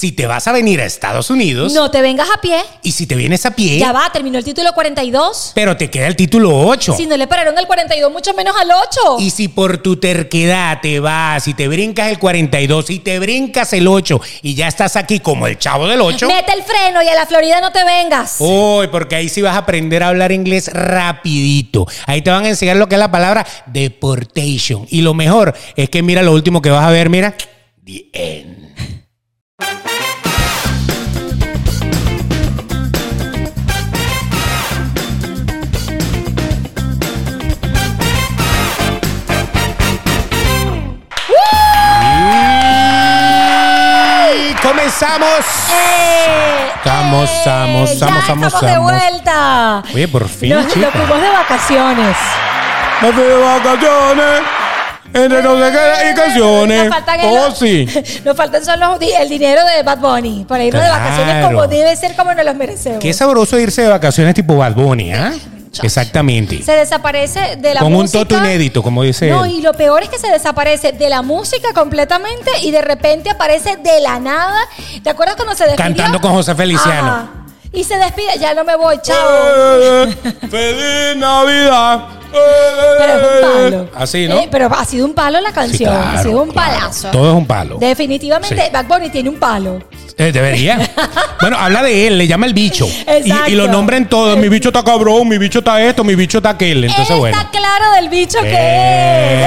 Si te vas a venir a Estados Unidos No te vengas a pie. y si te vienes a pie, Ya va, terminó el título 42. pero te queda el título 8. Si no le pararon el 42, mucho menos al 8. Y si por tu terquedad te vas y te brincas el 42 y te brincas el 8 y ya estás aquí como el chavo del 8. Mete el freno y a la Florida no te vengas. Uy, porque ahí sí vas a aprender a hablar inglés rapidito. Ahí te van a enseñar lo que es la palabra deportation. Y lo mejor es que mira lo último que vas a ver, mira. The end. Comenzamos. Eh, Estamos, eh, estamos, ya estamos, estamos, de vuelta. Oye, por fin, Nos, nos fuimos de vacaciones. Me fui de vacaciones. Entre no sé qué y canciones. Nos faltan Oh, el- sí. Nos faltan solo di- el dinero de Bad Bunny para irnos de vacaciones Claro. como debe ser, como nos los merecemos. Qué sabroso irse de vacaciones tipo Bad Bunny, ¿ah? Exactamente. Se desaparece de la Con un música. toto inédito, como dice No, él. y lo peor es que se desaparece de la música completamente y de repente aparece de la nada. ¿Te acuerdas cuando se despidió? Cantando con José Feliciano. Ajá. Y se despide, ya no me voy, chao. Eh, ¡Feliz Navidad! Pero es un palo. Así, ¿no? Eh, pero ha sido un palo la canción, Sí, claro, ha sido un claro. palazo. Todo es un palo. Definitivamente, Sí. Bad Bunny tiene un palo. Eh, debería. bueno, habla de él, le llama el bicho. Y, y lo nombra en todo. Mi bicho está cabrón, mi bicho está esto, mi bicho está aquel. Entonces, Él bueno. está claro del bicho que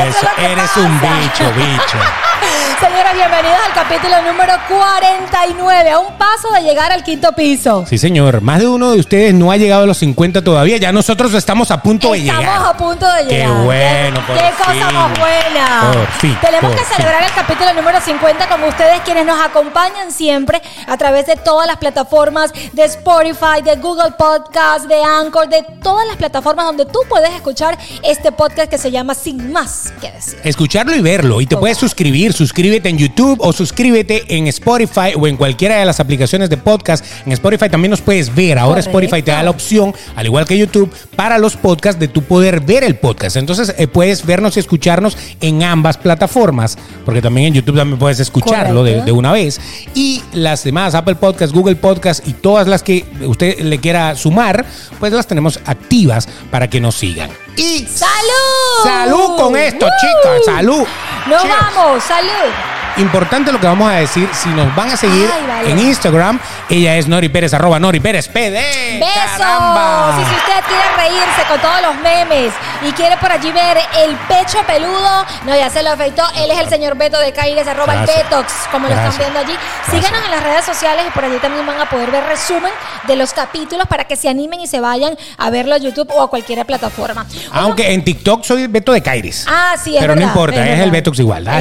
es. Eso eres un bicho, bicho. Señoras, bienvenidos al capítulo número 49, a un paso de llegar al quinto piso. Sí, señor. Más de uno de ustedes no ha llegado a los 50 todavía. Ya nosotros estamos a punto de Estamos llegar. a punto de Qué llegar. bueno, por Qué fin. cosa más buena. Por fin, Tenemos por que celebrar el capítulo número 50 como ustedes quienes nos acompañan siempre a través de todas las plataformas de Spotify, de Google Podcast, de Anchor, de todas las plataformas donde tú puedes escuchar este podcast que se llama Sin Más que decir. Escucharlo y verlo. Y te puedes suscribir. Suscríbete en YouTube o suscríbete en Spotify o en cualquiera de las aplicaciones de podcast. En Spotify también nos puedes ver. Ahora Correcto. Spotify te da la opción, al igual que YouTube, para los podcasts de tu poder ver el podcast. Entonces eh, puedes vernos y escucharnos en ambas plataformas. Porque también en YouTube también puedes escucharlo de, una vez. Y las demás, Apple Podcast, Google Podcast y todas las que usted le quiera sumar, pues las tenemos activas para que nos sigan. Y ¡Salud! Salud con esto, ¡Woo! chicas. Salud. Nos Cheers. vamos, salud. Importante lo que vamos a decir. Si nos van a seguir Ay, vale. en Instagram, ella es Nori Pérez, arroba Nori Pérez PD. Besos. ¡Caramba! Y si usted quiere reírse con todos los memes y quiere por allí ver el pecho peludo, no, ya se lo afeitó. Él es el señor Beto de Caires, arroba el Gracias. Betox, como lo están viendo allí. Gracias. Síganos en las redes sociales y por allí también van a poder ver resumen de los capítulos para que se animen y se vayan a verlo a YouTube o a cualquier plataforma. Aunque en TikTok soy Beto de Caires. Ah, sí, es Pero no importa, es el Betox igual, ah,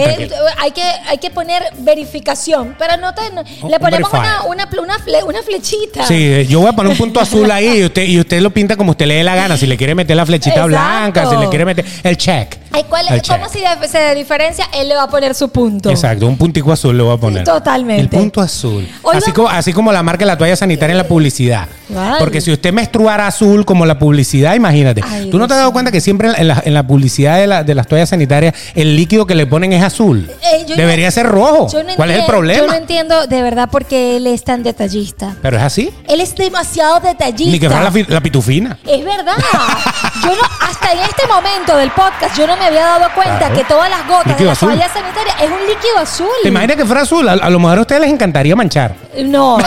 hay, que, hay que poner verificación, pero no te, no- Un- le ponemos una, una, una, fle- una flechita. Sí, eh, yo voy a poner un punto azul ahí y usted, y usted lo pinta como usted le dé la gana. Si le quiere meter la flechita Exacto. blanca, si le quiere meter el check. Ay, ¿cuál, El ¿Cómo check. si se diferencia? Él le va a poner su punto. Exacto, un puntico azul le voy a poner. Totalmente. El punto azul. Hoy Así va- como, así como la marca de la toalla sanitaria en la publicidad. Vale. Porque si usted menstruara azul como la publicidad, imagínate. Ay, ¿Tú no te has dado cuenta que siempre en la, en la publicidad de, la- de las toallas sanitarias el líquido que le ponen es azul? Eh, Debería ser rojo. yo no ¿Cuál es el problema? Yo no entiendo de verdad por qué él es tan detallista. Pero es así. Él es demasiado detallista. Ni que fuera la, fi- la pitufina. Es verdad. Yo no, hasta en este momento del podcast, yo no me había dado cuenta Claro. que todas las gotas de la azul. toalla sanitaria es un líquido azul. ¿Te imaginas que fuera azul? A, a lo mejor a ustedes les encantaría manchar. No, no.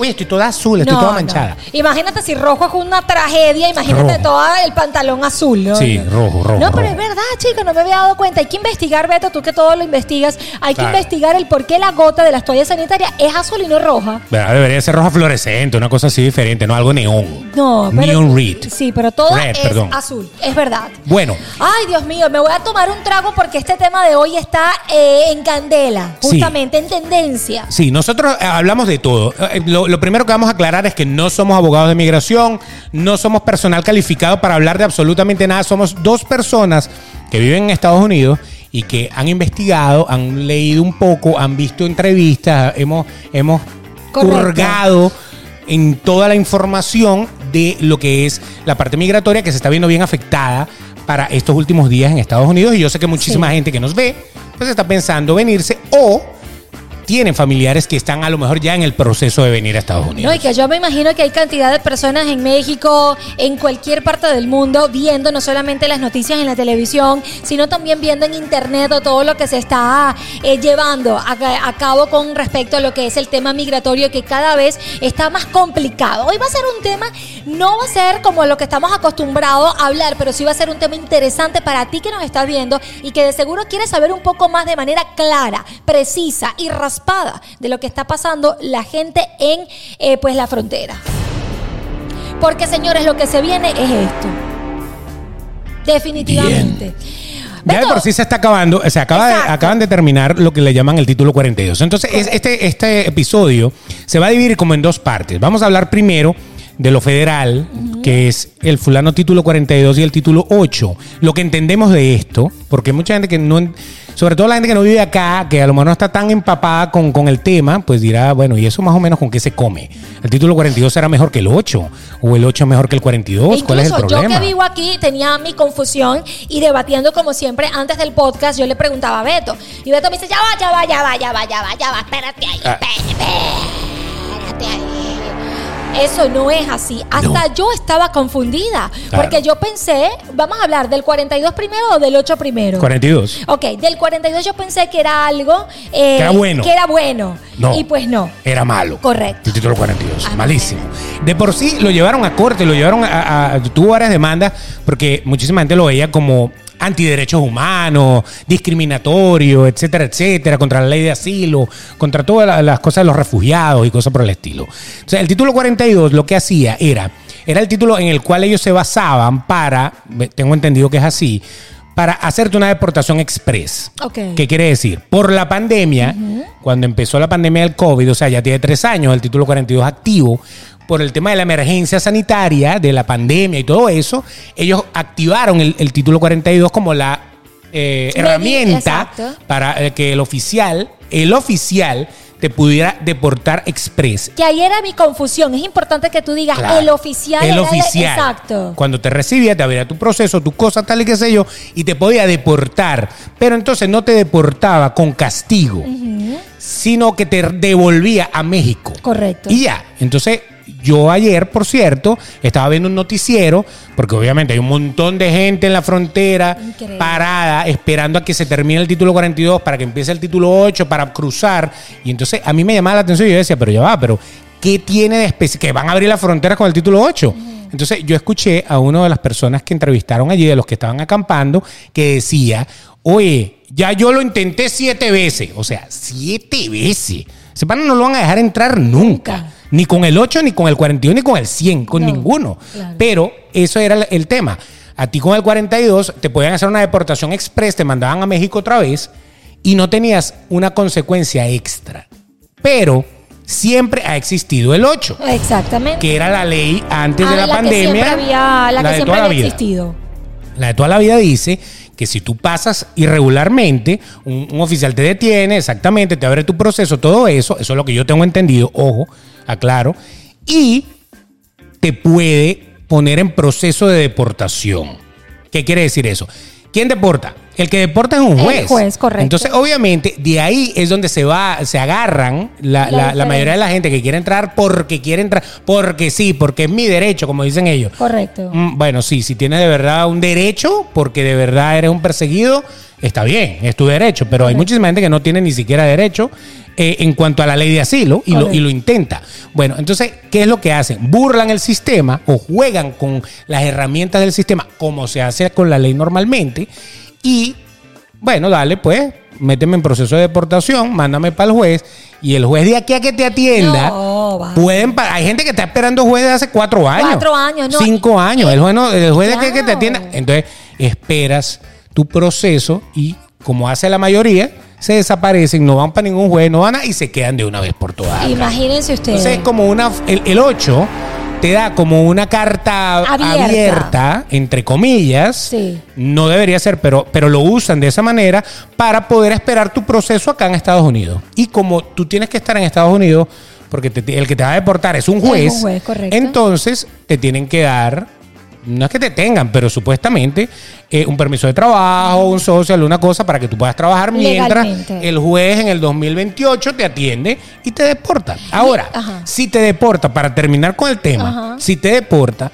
Oye, estoy toda azul, estoy no, toda no. manchada. Imagínate si rojo es una tragedia, imagínate Rojo. todo el pantalón azul. ¿no? Sí, rojo, rojo, No, pero rojo. es verdad, chicos, no me había dado cuenta. Hay que investigar, Beto, tú que todo lo investigas. Hay que investigar el por qué la gota de las toallas sanitarias es azul y no roja. ¿Verdad? Debería ser roja fluorescente, una cosa así diferente, no algo neón. No, pero. Neon red. Sí, pero todo Red, es perdón. azul, es verdad. Bueno, Ay, Dios mío, me voy a tomar un trago porque este tema de hoy está eh, en candela, Sí. justamente en tendencia. Sí, nosotros eh, hablamos de todo. Eh, Lo, lo primero que vamos a aclarar es que no somos abogados de migración, no somos personal calificado para hablar de absolutamente nada. Somos dos personas que viven en Estados Unidos y que han investigado, han leído un poco, han visto entrevistas, hemos, hemos hurgado en toda la información de lo que es la parte migratoria que se está viendo bien afectada para estos últimos días en Estados Unidos. Y yo sé que muchísima Sí. gente que nos ve, pues está pensando venirse o tienen familiares que están a lo mejor ya en el proceso de venir a Estados Unidos. No, y que yo me imagino que hay cantidad de personas en México, en cualquier parte del mundo, viendo no solamente las noticias en la televisión, sino también viendo en internet o todo lo que se está eh, llevando a, a cabo con respecto a lo que es el tema migratorio, que cada vez está más complicado. Hoy va a ser un tema, no va a ser como lo que estamos acostumbrados a hablar, pero sí va a ser un tema interesante para ti que nos estás viendo y que de seguro quieres saber un poco más de manera clara, precisa y de lo que está pasando la gente en eh, pues la frontera. Porque señores, lo que se viene es esto. Definitivamente. Ya de por sí se está acabando, se acaba de- acaban de terminar lo que le llaman el título 42. Entonces, es- este, este episodio se va a dividir como en dos partes. Vamos a hablar primero de lo federal, que es el fulano título 42 y el título 8. Lo que entendemos de esto, porque mucha gente que no, sobre todo la gente que no vive acá, que a lo mejor no está tan empapada con, con el tema, pues dirá, bueno, ¿y eso más o menos con qué se come? ¿El título 42 será mejor que el 8? ¿O el 8 es mejor que el 42? ¿Cuál es el Incluso yo problema? que vivo aquí tenía mi confusión y debatiendo como siempre antes del podcast yo le preguntaba a Beto y Beto me dice ya va, ya va, ya va, ya va, ya va, ya va, espérate ahí, Ah. espérate. Eso no es así. Hasta No. yo estaba confundida. Claro. Porque yo pensé, vamos a hablar del 42 primero o del 8 primero. 42. Ok, del 42 yo pensé que era algo... eh, Que era bueno. Que era bueno. No. Y pues no. Era malo. Correcto. El título 42. Ah, malísimo. De por sí lo llevaron a corte, lo llevaron a, a- Tuvo varias demandas porque muchísima gente lo veía como antiderechos humanos, discriminatorio, etcétera, etcétera, contra la ley de asilo, contra todas la- las cosas de los refugiados y cosas por el estilo. O sea, el título 42 lo que hacía era, era el título en el cual ellos se basaban para, tengo entendido que es así, para hacerte una deportación express. ¿Qué quiere decir? Por la pandemia, cuando empezó la pandemia del COVID, o sea, ya tiene tres años el título 42 activo, por el tema de la emergencia sanitaria, de la pandemia y todo eso, ellos activaron el, el título 42 como la eh, herramienta exacto. para eh, que el oficial, el oficial, te pudiera deportar express. Que ahí era mi confusión. Es importante que tú digas Claro. el oficial. El oficial. Exacto. Cuando te recibía, te abría tu proceso, tu cosa, tal y qué sé yo, y te podía deportar. Pero entonces no te deportaba con castigo, sino que te devolvía a México. Correcto. Y ya. Entonces, yo ayer, por cierto, estaba viendo un noticiero, porque obviamente hay un montón de gente en la frontera Increíble. parada, esperando a que se termine el título 42 para que empiece el título 8 para cruzar. Y entonces a mí me llamaba la atención y yo decía, pero ya va, pero ¿qué tiene de especial? Que van a abrir las fronteras con el título 8. Entonces yo escuché a una de las personas que entrevistaron allí, de los que estaban acampando, que decía, oye, ya yo lo intenté siete veces. O sea, siete veces. Ese no lo van a dejar entrar nunca. Nunca. Ni con el 8, ni con el 41, ni con el 100, con No, ninguno. claro. Pero eso era el- tema. A ti con el 42 te podían hacer una deportación express, te mandaban a México otra vez y no tenías una consecuencia extra. Pero siempre ha existido el 8, Exactamente. que era la ley antes Ah, de la, que pandemia. siempre había, la, que de siempre toda la había vida. existido. La de toda la vida dice que si tú pasas irregularmente, un, un oficial te detiene, exactamente, te abre tu proceso, todo eso, eso es lo que yo tengo entendido, ojo, aclaro, y te puede poner en proceso de deportación. ¿Qué quiere decir eso? ¿Quién deporta? El que deporta es un El juez. juez, correcto. Entonces, obviamente, de ahí es donde se va, se agarran la, La mayoría de la gente que quiere entrar porque quiere entrar, porque sí, porque es mi derecho, como dicen ellos. Correcto. Mm, Bueno, sí, si tienes de verdad un derecho, porque de verdad eres un perseguido, está bien, es tu derecho. Pero hay muchísima gente que no tiene ni siquiera derecho eh, en cuanto a la ley de asilo y lo, y lo intenta. Bueno, entonces, ¿qué es lo que hacen? Burlan el sistema o juegan con las herramientas del sistema, como se hace con la ley normalmente, y bueno, dale, pues, méteme en proceso de deportación, mándame para el juez, y el juez de aquí a que te atienda, No, pueden hay gente que está esperando juez de hace cuatro años. Cuatro años, no. Cinco años. El juez, no- el juez de aquí a que te atienda. Entonces, esperas tu proceso y, como hace la mayoría, se desaparecen, no van para ningún juez, no van a, y se quedan de una vez por todas. Imagínense ustedes. Entonces, es como una. El, el 8 te da como una carta Abierta. abierta, entre comillas. Sí. No debería ser, pero, pero lo usan de esa manera para poder esperar tu proceso acá en Estados Unidos. Y como tú tienes que estar en Estados Unidos, porque te- el que te va a deportar es un un juez, juez, correcto. entonces te tienen que dar no es que te tengan, pero supuestamente eh, un permiso de trabajo, un social, una cosa para que tú puedas trabajar mientras Legalmente. el juez en el 2028 te atiende y te deporta. Ahora, Ajá. si te deporta, para terminar con el tema, Ajá. si te deporta,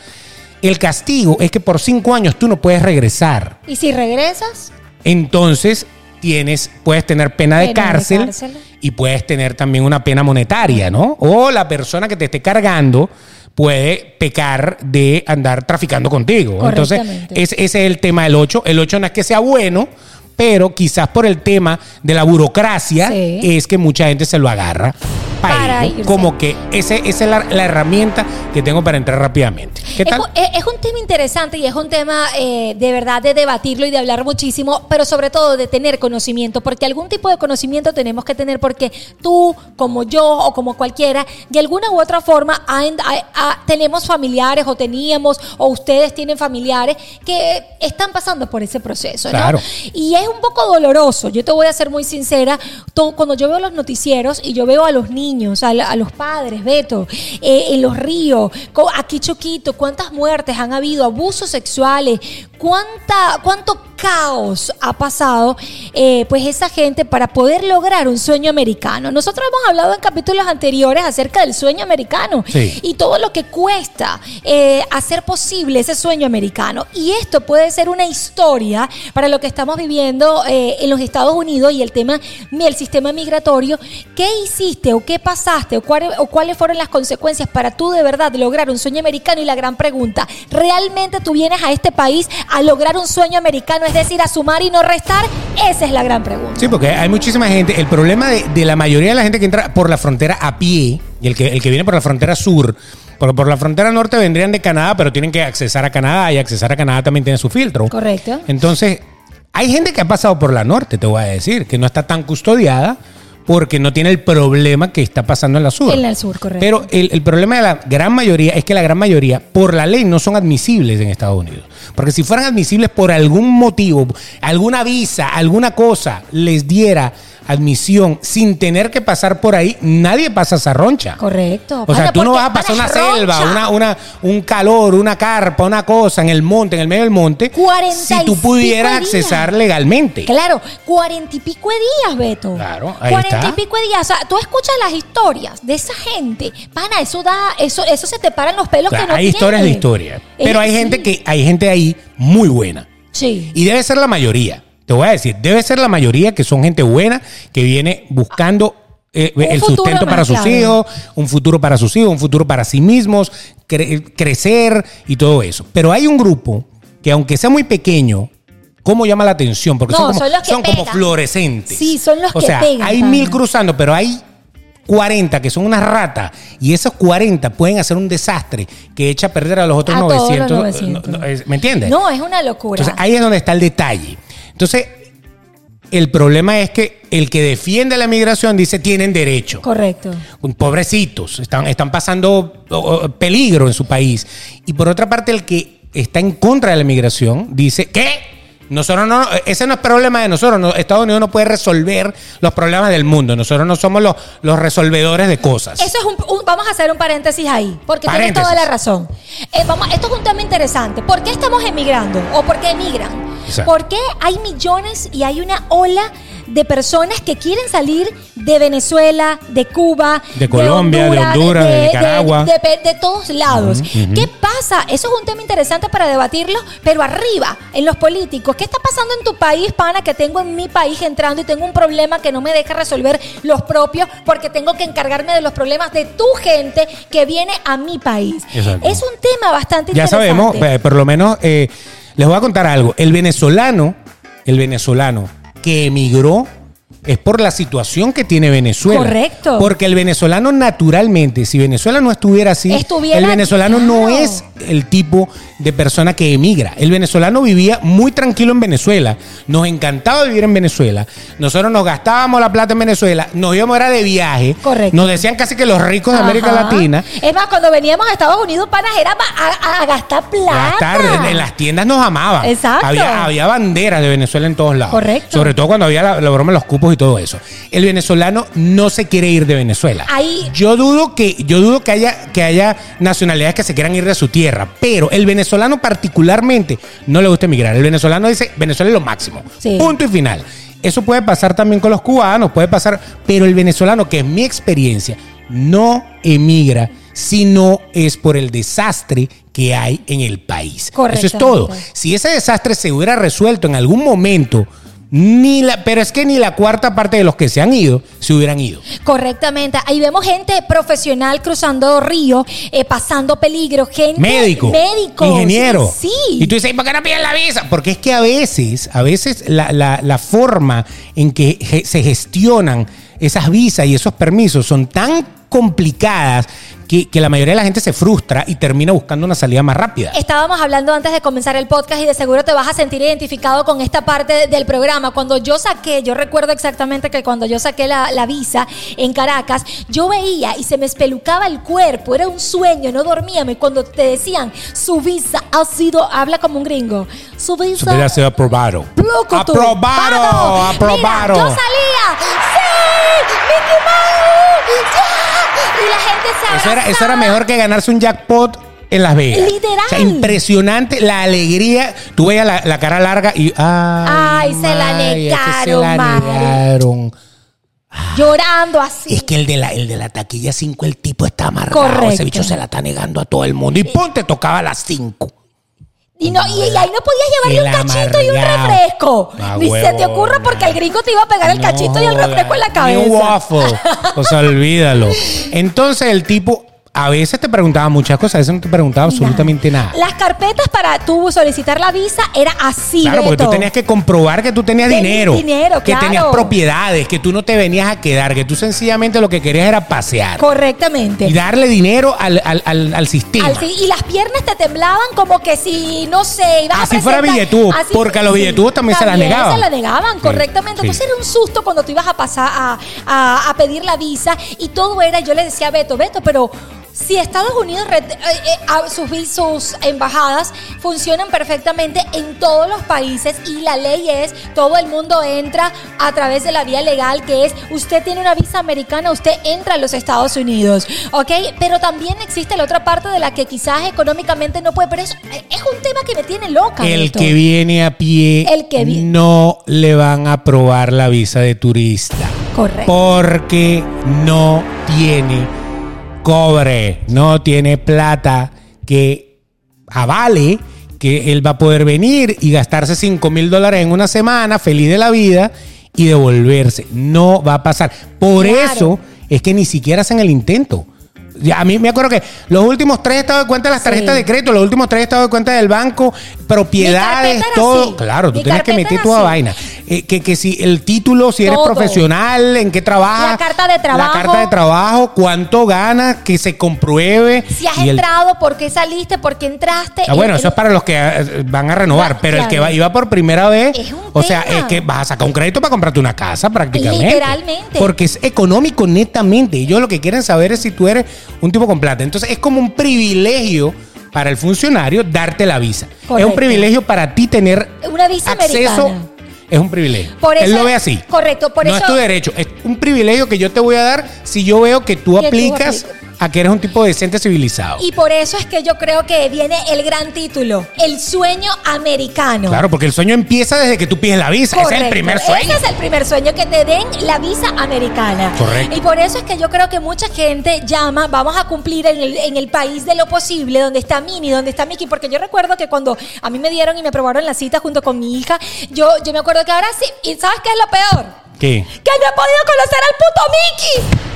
el castigo es que por cinco años tú no puedes regresar. ¿Y si regresas? Entonces tienes, puedes tener pena de Pena de cárcel, cárcel. y puedes tener también una pena monetaria, ¿no? O la persona que te esté cargando puede pecar de andar traficando contigo. Entonces, Correctamente. es- ese es el tema del 8. El 8 no es que sea bueno, pero quizás por el tema de la burocracia Sí. es que mucha gente se lo agarra para, Para. Como que ese, esa es la, la herramienta que tengo para entrar rápidamente. ¿Qué Es, tal? un- es- es un tema interesante y es un tema eh, de verdad de debatirlo y de hablar muchísimo, pero sobre todo de tener conocimiento, porque algún tipo de conocimiento tenemos que tener, porque tú, como yo o como cualquiera, de alguna u otra forma tenemos familiares o teníamos o ustedes tienen familiares que están pasando por ese proceso, ¿no? Claro. Y es un poco doloroso, yo te voy a ser muy sincera, cuando yo veo los noticieros y yo veo a los niños, a, la- a los padres, Beto, eh, en los ríos, aquí Choquito, cuántas muertes han habido, abusos sexuales, cuánta, cuánto caos ha pasado, eh, pues esa gente para poder lograr un sueño americano. Nosotros hemos hablado en capítulos anteriores acerca del sueño americano Sí. y todo lo que cuesta eh, hacer posible ese sueño americano. Y esto puede ser una historia para lo que estamos viviendo eh, en los Estados Unidos y el tema del sistema migratorio. ¿Qué hiciste o qué pasaste o o cuáles fueron las consecuencias para tú de verdad lograr un sueño americano? Y la gran pregunta, ¿realmente tú vienes a este país a lograr un sueño americano, es decir, a sumar y no restar? Esa es la gran pregunta. Sí, porque hay muchísima gente. El problema de, de la mayoría de la gente que entra por la frontera a pie y el que, el que viene por la frontera sur, porque por la frontera norte vendrían de Canadá, pero tienen que accesar a Canadá y accesar a Canadá también tiene su filtro. Correcto. Entonces, hay gente que ha pasado por la norte, te voy a decir, que no está tan custodiada porque no tiene el problema que está pasando en la sur. En la sur, correcto. Pero el, el problema de la gran mayoría es que la gran mayoría, por la ley, no son admisibles en Estados Unidos. Porque si fueran admisibles por algún motivo, alguna visa, alguna cosa les diera admisión sin tener que pasar por ahí, nadie pasa esa roncha. Correcto. O sea, tú no vas a pasar una selva, una, una, un calor, una carpa, una cosa en el monte, en el medio del monte, Cuarenta si tú pudieras accesar legalmente. Claro, cuarenta y pico de días, Beto. Claro, ahí Cuarenta y pico de días. O sea, tú escuchas las historias de esa gente. Pana, eso da, eso, eso se te paran los pelos O sea, que no hay historias de historia. Pero hay sí. gente que, hay gente ahí muy buena. Sí. Y debe ser la mayoría. Te voy a decir, debe ser la mayoría que son gente buena, que viene buscando eh, el sustento para sus claro. hijos, un futuro para sus hijos, un futuro para sí mismos, cre- crecer y todo eso. Pero hay un grupo que aunque sea muy pequeño, ¿cómo llama la atención? Porque No, son, como, son los que son como fluorescentes. Sí, son los o que sea, pegan, Hay mil cruzando, pero hay 40 que son unas ratas y esos 40 pueden hacer un desastre que echa a perder a los otros A todos los 900. 900. no, no, es- ¿Me entiendes? No, es una locura. Entonces ahí es donde está el detalle. Entonces, el problema es que el que defiende la migración dice tienen derecho. Correcto. Pobrecitos, están, están pasando peligro en su país. Y por otra parte, el que está en contra de la migración dice, ¿qué? Nosotros no, ese no es problema de nosotros. no- Estados Unidos no puede resolver los problemas del mundo. Nosotros no somos los, los resolvedores de cosas. Eso es un, un- vamos a hacer un paréntesis ahí, porque tienes Paréntesis. toda la razón. Eh, vamos, esto es un tema interesante. ¿Por qué estamos emigrando? ¿O por qué emigran? ¿Por qué hay millones y hay una ola de personas que quieren salir de Venezuela, de Cuba, De Colombia, de Honduras, de Nicaragua. de, de- de todos lados? ¿Qué pasa? Eso es un tema interesante para debatirlo, pero arriba, en los políticos. ¿Qué está pasando en tu país, pana, que tengo en mi país entrando y tengo un problema que no me deja resolver los propios porque tengo que encargarme de los problemas de tu gente que viene a mi país? Exacto. Es un tema bastante ya interesante. sabemos, eh, por lo menos eh, les voy a contar algo. El venezolano, el venezolano que emigró es por la situación que tiene Venezuela. Correcto. Porque el venezolano naturalmente, si Venezuela no estuviera así, Estuviera- el venezolano no es el tipo de persona que emigra. El venezolano vivía muy tranquilo en Venezuela. Nos encantaba vivir en Venezuela. Nosotros nos gastábamos la plata en Venezuela. Nos íbamos era de viaje. Correcto. Nos decían casi que los ricos de América. Latina. Es más, cuando veníamos a Estados Unidos, panas, era a, a- a gastar plata. Gastar, en, en las tiendas nos amaban. Exacto. Había, había banderas de Venezuela en todos lados. Correcto. Sobre todo cuando había la, la broma de los cupos y todo eso. El venezolano no se quiere ir de Venezuela. Ahí- Yo dudo que, yo dudo que haya, que haya nacionalidades que se quieran ir de su tierra. tierra. Pero el venezolano particularmente no le gusta emigrar. El venezolano dice, Venezuela es lo máximo. Sí. Punto y final. Eso puede pasar también con los cubanos, puede pasar, pero el venezolano, que es mi experiencia, no emigra si no es por el desastre que hay en el país. Eso es todo. Correctamente. Si ese desastre se hubiera resuelto en algún momento, ni la, pero es que ni la cuarta parte de los que se han ido se hubieran ido. Correctamente. Ahí vemos gente profesional cruzando ríos, eh, pasando peligro, gente. Médico, Médicos. ingeniero. Sí. Y tú dices, ¿y por qué no piden la visa? Porque es que a veces, a veces la, la- la forma en que ge- se gestionan esas visas y esos permisos son tan complicadas que, que la mayoría de la gente se frustra y termina buscando una salida más rápida. Estábamos hablando antes de comenzar el podcast y de seguro te vas a sentir identificado con esta parte del programa. Cuando yo saqué, yo recuerdo exactamente que cuando yo saqué la, la visa en Caracas, yo veía y se me espelucaba el cuerpo, era un sueño, no dormíamos. Y cuando te decían, su visa ha sido, habla como un gringo, su visa... Hubiera sido aprobado. Loco tú. Aprobado, aprobado. Mira, yo salía. ¡Sí! ¡Mickey Mouse! ¡Ya! Y la gente se Eso era, eso era abrazaba. mejor que ganarse un jackpot en Las Vegas. Literal. O sea, impresionante la alegría. Tú veías la, la cara larga y. Ay, Ay, se la que se negaron, la negaron. Llorando así. Es que el de la, el de la taquilla 5, el tipo está amargado. Correcto. Ese bicho se la está negando a todo el mundo. Y ponte, tocaba a las 5. Y, no, y, y ahí no podías llevarle El un cachito y un refresco. Ah, Ni se te ocurra porque el gringo te iba a pegar el cachito y el refresco en la cabeza. Ni un waffle. O sea, olvídalo. Entonces el tipo a veces te preguntaba muchas cosas, a veces no te preguntaba absolutamente nada. Las carpetas para tú solicitar la visa era así. Claro, porque tú tenías que comprobar que tú tenías Tenías dinero, dinero, que claro. tenías propiedades, que tú no te venías a quedar, que tú sencillamente lo que querías era pasear Correctamente. y darle dinero al, al, al, al sistema. Y las piernas te temblaban como que si, no sé, ibas a Así fuera billetudo, porque a los billetudos también se las negaban. se las negaban, correctamente. sí. Entonces era un susto cuando tú ibas a pasar a, a- a pedir la visa y todo era, yo le decía a Beto, Beto, pero si Estados Unidos, eh, eh, sus, sus embajadas funcionan perfectamente en todos los países y la ley es, todo el mundo entra a través de la vía legal, que es, usted tiene una visa americana, usted entra a los Estados Unidos, ¿ok? Pero también existe la otra parte de la que quizás económicamente no puede, pero es, es un tema que me tiene loca. El que viene a pie El que vi- no le van a aprobar la visa de turista. Correcto. Porque no tiene cobre, no tiene plata que avale que él va a poder venir y gastarse 5 mil dólares en una semana, feliz de la vida, y devolverse. No va a pasar. Por Claro. eso es que ni siquiera hacen el intento. Ya, a mí me acuerdo que los últimos tres estados de cuenta de las Sí. tarjetas de crédito, los últimos tres estados de cuenta del banco, propiedades, todo. así. Claro, tú Mi tienes que meter toda vaina. Eh, que, que si el título, si eres Todo. profesional, en qué trabajas. La carta de trabajo. La carta de trabajo, cuánto ganas, que se compruebe. Si has el- entrado, por qué saliste, por qué entraste. Ah, bueno, eso es para los que eh, van a renovar, Claro, pero el que va, iba por primera vez, Es un o sea, es que vas a sacar un crédito para comprarte una casa prácticamente. Literalmente. Porque es económico netamente. Ellos lo que quieren saber es si tú eres un tipo con plata. Entonces es como un privilegio para el funcionario darte la visa. Es un privilegio para ti tener Una visa acceso. americana. Es un privilegio. Por Él lo ve así. correcto, por no eso- es tu derecho. Es un privilegio que yo te voy a dar si yo veo que tú Que tú aplicas aplicas. A que eres un tipo decente civilizado. Y por eso es que yo creo que viene el gran título, el sueño americano. Claro, porque el sueño empieza desde que tú pides la visa. Ese es el Correcto. primer sueño. Ese es el primer sueño, que te den la visa americana. Correcto. Y por eso es que yo creo que mucha gente llama, vamos a cumplir en el, en el país de lo posible, donde está Mini, donde está Mickey, porque yo recuerdo que cuando a mí me dieron y me aprobaron la cita junto con mi hija, yo, yo me acuerdo que ahora sí, ¿y sabes qué es lo peor? ¿Qué? que no he podido conocer al puto Mickey.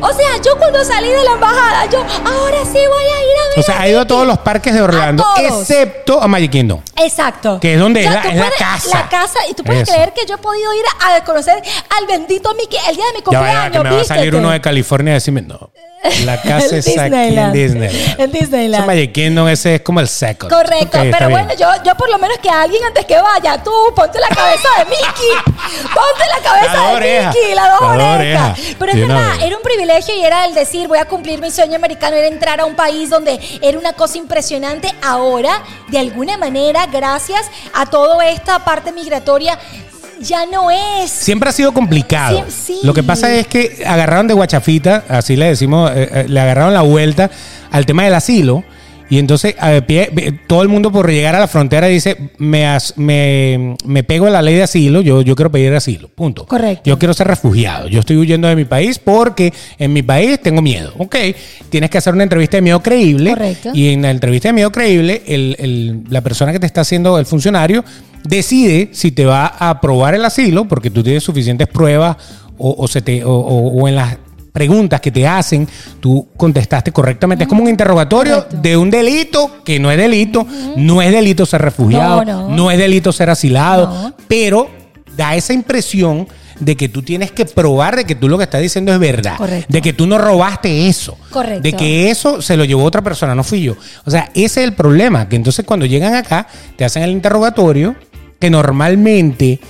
O sea, yo cuando salí de la embajada, yo ahora sí voy a ir a ver. O sea, ha ido a todos los parques de Orlando, A excepto a Magic Kingdom. Exacto. Que es donde Ya es la- casa. La casa. Y tú puedes Eso. creer que yo he podido ir a, conocer al bendito Mickey el día de mi Ya cumpleaños. vaya, que me va a salir uno de California y decirme, no, la casa es aquí en Disneyland. En Disneyland. Ese Magic Kingdom, ese es como el second. Correcto, pero bueno, yo, yo por lo menos que alguien antes que vaya, tú ponte la cabeza de Mickey, ponte la cabeza La de. Mickey, dos La dos orejas. Pero es verdad, era un privilegio y era el decir, voy a cumplir mi sueño americano, era entrar a un país donde era una cosa impresionante. Ahora, de alguna manera, gracias a toda esta parte migratoria, ya no es. Siempre ha sido complicado. Sí, sí. Lo que pasa es que agarraron de guachafita, así le decimos, eh, eh, le agarraron la vuelta al tema del asilo. Y entonces a pie- todo el mundo por llegar a la frontera dice, me, as- me, me pego a la ley de asilo, yo, yo quiero pedir asilo, punto. Correcto. Yo quiero ser refugiado, yo estoy huyendo de mi país porque en mi país tengo miedo. Ok, tienes que hacer una entrevista de miedo creíble. Correcto. Y en la entrevista de miedo creíble, el- el- la persona que te está haciendo el funcionario decide si te va a aprobar el asilo porque tú tienes suficientes pruebas o, o se te, o, en las preguntas que te hacen, tú contestaste correctamente. Es como un interrogatorio Correcto. de un delito que no es delito, no es delito ser refugiado, No, no, no. es delito ser asilado, No. pero da esa impresión de que tú tienes que probar de que tú lo que estás diciendo es verdad, Correcto. de que tú no robaste eso, Correcto. de que eso se lo llevó otra persona, no fui yo. O sea, ese es el problema, que entonces cuando llegan acá te hacen el interrogatorio, que normalmente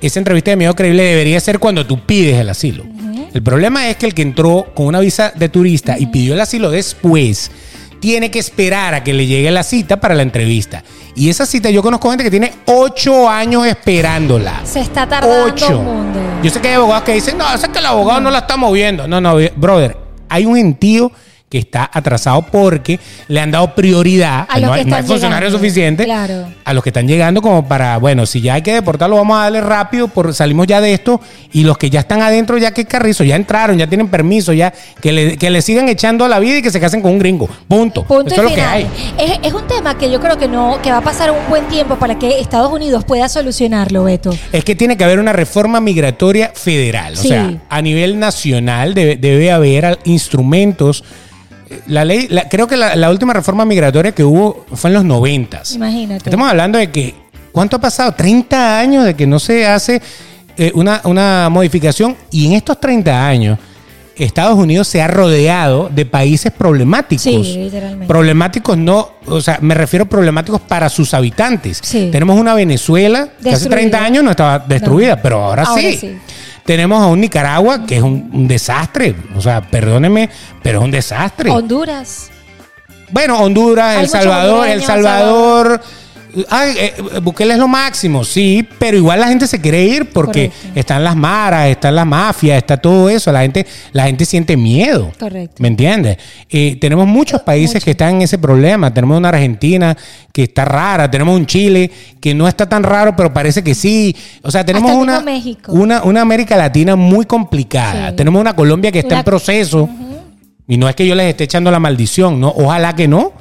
esa entrevista de miedo creíble debería ser cuando tú pides el asilo. El problema es que el que entró con una visa de turista y pidió el asilo después, tiene que esperar a que le llegue la cita para la entrevista. Y esa cita yo conozco gente que tiene ocho años esperándola. Se está tardando Ocho. un mundo. Yo sé que hay abogados que dicen, no, es que el abogado no la está moviendo. No, no, brother, hay un gentío que está atrasado porque le han dado prioridad, A los no, que no hay funcionarios suficientes, Claro. a los que están llegando como para, bueno, si ya hay que deportarlo, vamos a darle rápido, por, salimos ya de esto, y los que ya están adentro, ya que carrizo, ya entraron, ya tienen permiso, ya que le, que le sigan echando a la vida y que se casen con un gringo. Punto. Punto Eso es lo que hay. Es, es un tema que yo creo que no, que va a pasar un buen tiempo para que Estados Unidos pueda solucionarlo, Beto. Es que tiene que haber una reforma migratoria federal. Sí. O sea, a nivel nacional debe, debe haber instrumentos. La ley, la- creo que la, la última reforma migratoria que hubo fue en los noventas. Imagínate. Estamos hablando de que, ¿cuánto ha pasado? 30 años de que no se hace eh, una, una modificación y en estos 30 años Estados Unidos se ha rodeado de países problemáticos. Sí, literalmente. Problemáticos no, o sea, me refiero a problemáticos para sus habitantes. Sí. Tenemos una Venezuela que hace Destruida. 30 años no estaba destruida, No. pero ahora, Ahora sí. sí. Tenemos a un Nicaragua que es un, un desastre. O sea, perdónenme, pero es un desastre. Honduras. Bueno, Honduras, El Salvador, El Salvador. Ay, eh, Bukele es lo máximo, sí, pero igual la gente se quiere ir porque Correcto. están las maras, están las mafias, está todo eso. La gente, la gente siente miedo. Correcto. ¿Me entiendes? Eh, tenemos muchos países que están en ese problema. Tenemos una Argentina que está rara, tenemos un Chile que no está tan raro, pero parece que sí. O sea, tenemos una, una, una América Latina muy complicada. Sí. Tenemos una Colombia que está en proceso. Y no es que yo les esté echando la maldición, ¿no? Ojalá que no.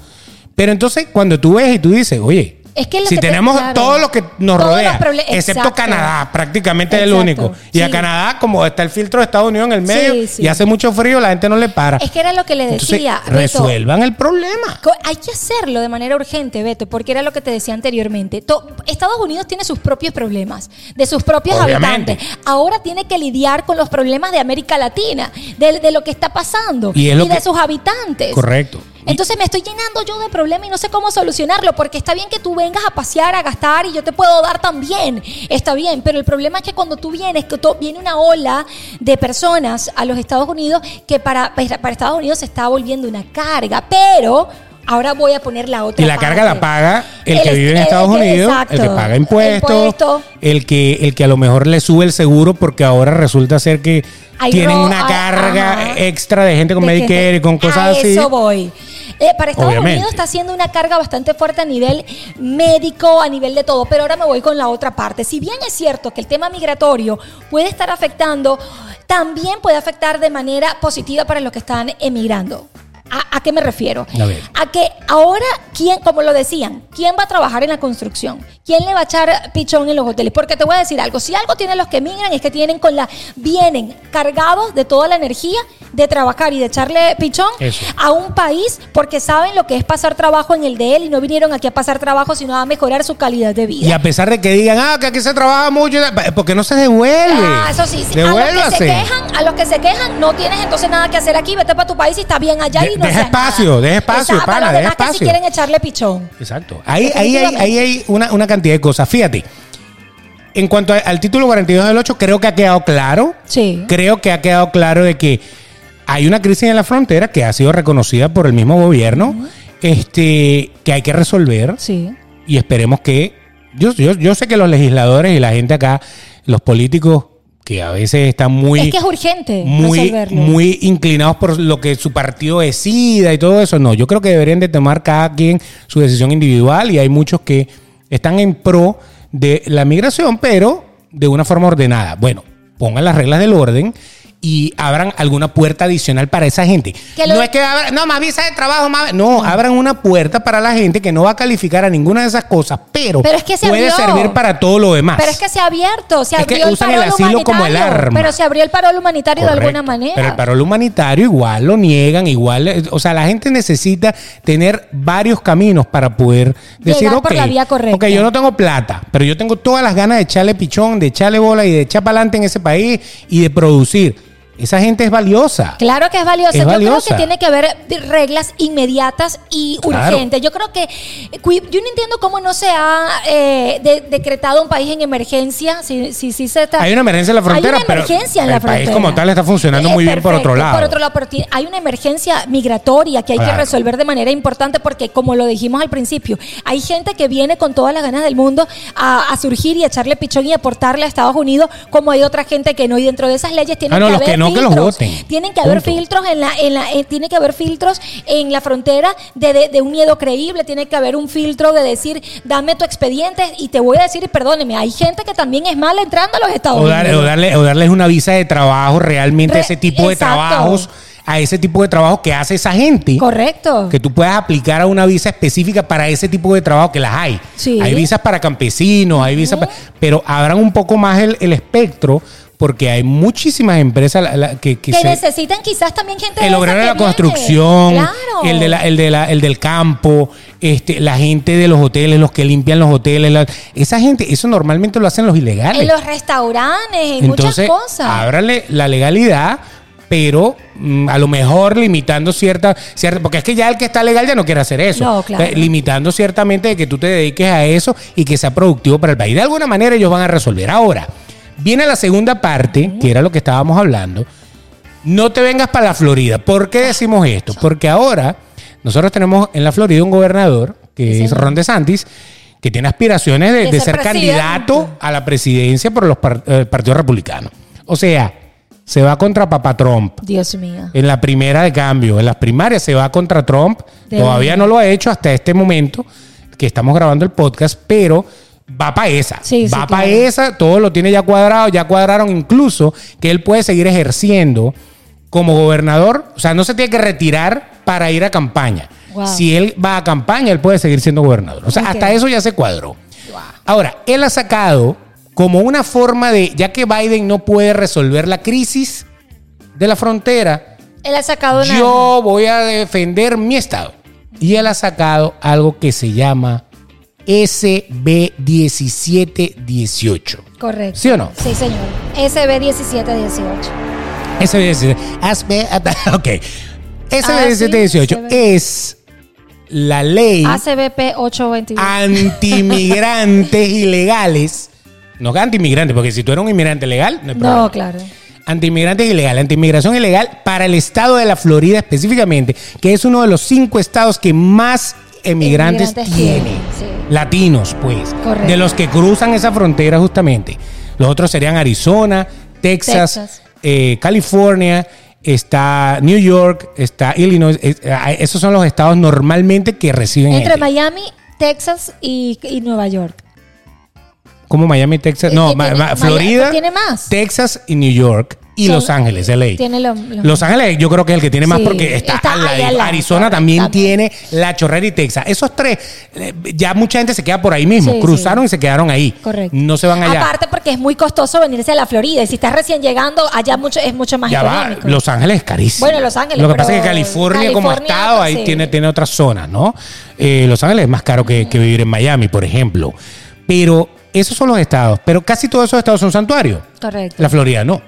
Pero entonces, cuando tú ves y tú dices, oye, Es que lo si que tenemos claro. todo lo que nos rodea, excepto Exacto. Canadá, prácticamente es el único. Y a. Canadá, como está el filtro de Estados Unidos en el medio Sí, sí. y hace mucho frío, la gente no le para. Es que era lo que le Entonces, decía. Beto. resuelvan el problema. Hay que hacerlo de manera urgente, Beto, porque era lo que te decía anteriormente. To- Estados Unidos tiene sus propios problemas, de sus propios Obviamente. habitantes. Ahora tiene que lidiar con los problemas de América Latina, de, de lo que está pasando Y de que- sus habitantes. Correcto. Entonces me estoy llenando yo de problemas y no sé cómo solucionarlo, porque está bien que tú vengas a pasear, a gastar y yo te puedo dar también, está bien, pero el problema es que cuando tú vienes, que viene una ola de personas a los Estados Unidos que para, para Estados Unidos se está volviendo una carga, pero ahora voy a poner la otra Y la carga la paga el, El que vive en el Estados Unidos, exacto. el que paga impuestos, Impuesto. el que el que a lo mejor le sube el seguro porque ahora resulta ser que tienen una carga ajá. extra de gente con de Medicare y con cosas a así. eso voy. Eh, para Estados Obviamente. Unidos está haciendo una carga bastante fuerte a nivel médico, a nivel de todo, pero ahora me voy con la otra parte. Si bien es cierto que el tema migratorio puede estar afectando, también puede afectar de manera positiva para los que están emigrando. ¿A, a qué me refiero? A ver. A que ahora, ¿quién, como lo decían, quién va a trabajar en la construcción? ¿Quién le va a echar pichón en los hoteles? Porque te voy a decir algo, si algo tienen los que emigran es que tienen con la, vienen cargados de toda la energía de trabajar y de echarle pichón Eso. a un país porque saben lo que es pasar trabajo en el de él y no vinieron aquí a pasar trabajo, sino a mejorar su calidad de vida. Y a pesar de que digan, ah, que aquí se trabaja mucho, porque no se devuelve. Ah, eso sí, sí. A los que se quejan, a los que se quejan, no tienes entonces nada que hacer aquí, vete para tu país y está bien allá De- y no deja seas nada. espacio, deja espacio, Exacto, pana, los deja demás que espacio. quieren echarle pichón. Exacto. Ahí, ahí, hay, ahí hay una, una cantidad de cosas. Fíjate, en cuanto a- al título 42 del 8, creo que ha quedado claro. Sí. Creo que ha quedado claro de que hay una crisis en la frontera que ha sido reconocida por el mismo gobierno, este, que hay que resolver Sí. y esperemos que. Yo, yo, yo sé que los legisladores y la gente acá, los políticos, que a veces están muy es que es urgente muy, resolverlo. muy inclinados por lo que su partido decida y todo eso. No, yo creo que deberían de tomar cada quien su decisión individual y hay muchos que están en pro de la migración, pero de una forma ordenada. Bueno, pongan las reglas del orden y abran alguna puerta adicional para esa gente. Que No es que abran, no, más visa de trabajo, más, no, abran una puerta para la gente que no va a calificar a ninguna de esas cosas, pero, Pero es que se puede abrió. servir para todo lo demás. Pero es que se ha abierto, se Es que abrió el usan el asilo como el arma. Pero se abrió el parol humanitario de alguna manera. Pero el parol humanitario igual lo niegan, igual, eh, o sea, la gente necesita tener varios caminos para poder decir, Llegar ok, por la vía correcta. ok, yo no tengo plata, pero yo tengo todas las ganas de echarle pichón, de echarle bola y de echar para adelante en ese país y de producir. Esa gente es valiosa. Claro que es valiosa. Es Yo valiosa. creo que tiene que haber reglas inmediatas y Claro. urgentes. Yo creo que yo no entiendo cómo no se ha eh, de- decretado un país en emergencia. Si, si, si se está, Hay una emergencia en la frontera, Hay una pero emergencia en el la país frontera. como tal está funcionando muy bien por otro lado. Por otro lado, pero hay una emergencia migratoria que hay que Claro. resolver de manera importante porque, como lo dijimos al principio, hay gente que viene con todas las ganas del mundo a, a surgir y a echarle pichón y aportarle a Estados Unidos, como hay otra gente que no. Y dentro de esas leyes tienen Ah, no, que haber que no, que los voten. Tienen que haber Punto. filtros en la, en la, eh, tiene que haber filtros en la frontera de, de- de un miedo creíble, tiene que haber un filtro de decir, dame tu expediente y te voy a decir, y perdóneme, hay gente que también es mala entrando a los Estados O, dar- Unidos. o darle, o darles una visa de trabajo realmente Re- ese tipo de trabajos, a ese tipo de trabajo que hace esa gente. Correcto. que tú puedas aplicar a una visa específica para ese tipo de trabajo, que las hay. Sí. Hay visas para campesinos, hay visas para- Pero abran un poco más el, el espectro, porque hay muchísimas empresas la- la- que, que que se- necesitan quizás también gente el obrero de la construcción, Claro. el, de la- el, de la- el del campo, este, la gente de los hoteles, los que limpian los hoteles, la- esa gente, eso normalmente lo hacen los ilegales. en los restaurantes, en Entonces, muchas cosas. ábrale la legalidad, pero mm, a lo mejor limitando cierta, cierta, porque es que ya el que está legal ya no quiere hacer eso. No, claro. Eh, limitando ciertamente de que tú te dediques a eso y que sea productivo para el país. De alguna manera ellos van a resolver. Ahora, viene la segunda parte, que era lo que estábamos hablando. No te vengas para la Florida. ¿Por qué decimos esto? Porque ahora nosotros tenemos en la Florida un gobernador, que Sí, es. Ron DeSantis, que tiene aspiraciones de, De de ser ser candidato a la presidencia por los par- eh, partidos republicanos. O sea, se va contra Papá Trump. Dios mío. En la primera de cambio, en las primarias se va contra Trump. De Todavía no lo ha hecho hasta este momento que estamos grabando el podcast, pero va para esa. Sí, sí, va para claro. esa, todo lo tiene ya cuadrado, ya cuadraron incluso que él puede seguir ejerciendo como gobernador, o sea, no se tiene que retirar para ir a campaña. Wow. Si él va a campaña, él puede seguir siendo gobernador. O sea, hasta eso ya se cuadró. Ahora, él ha sacado como una forma de, ya que Biden no puede resolver la crisis de la frontera, Él ha sacado una. yo voy a defender mi estado. Y él ha sacado algo que se llama SB 1718. Correcto. ¿Sí o no? Sí, señor. SB 1718. SB 17. SB, ok. SB Ah, sí, 1718 SB. es la ley ACBP 821. antimigrantes ilegales. No que antimigrantes, porque si tú eres un inmigrante legal, no hay problema. no, claro. Antimigrantes ilegal, antimigración ilegal para el estado de la Florida específicamente, que es uno de los cinco estados que más emigrantes, Emigrantes tiene. tiene, sí. Latinos, pues. Correcto. De los que cruzan esa frontera justamente. Los otros serían Arizona, Texas, Texas. eh, California, está New York, está Illinois. Eh, esos son los estados normalmente que reciben Entre gente. Miami, Texas y, y Nueva York. Como Miami, Texas. Eh, No, tiene- Florida. tiene más. Texas y New York. Y Los Ángeles, LA. Tiene lo- lo- Los Ángeles yo creo que es el que tiene más Sí, porque está, está al ahí lado. al lado, Arizona correcto, también también. tiene la chorrera y Texas. Esos tres, eh, ya mucha gente se queda por ahí mismo. Sí, Cruzaron sí. y se quedaron ahí. Correcto. No se van allá. Aparte porque es muy costoso venirse a la Florida. Y si estás recién llegando, allá mucho, es mucho más ya va, económico. Los Ángeles es carísimo. Bueno, Los Ángeles, Lo que pasa es que California, como California, estado, ahí sí. tiene, tiene otras zonas, ¿no? Eh, los Ángeles es más caro que, que vivir en Miami, por ejemplo. Pero esos son los estados. Pero casi todos esos estados son santuarios. Correcto. La Florida no.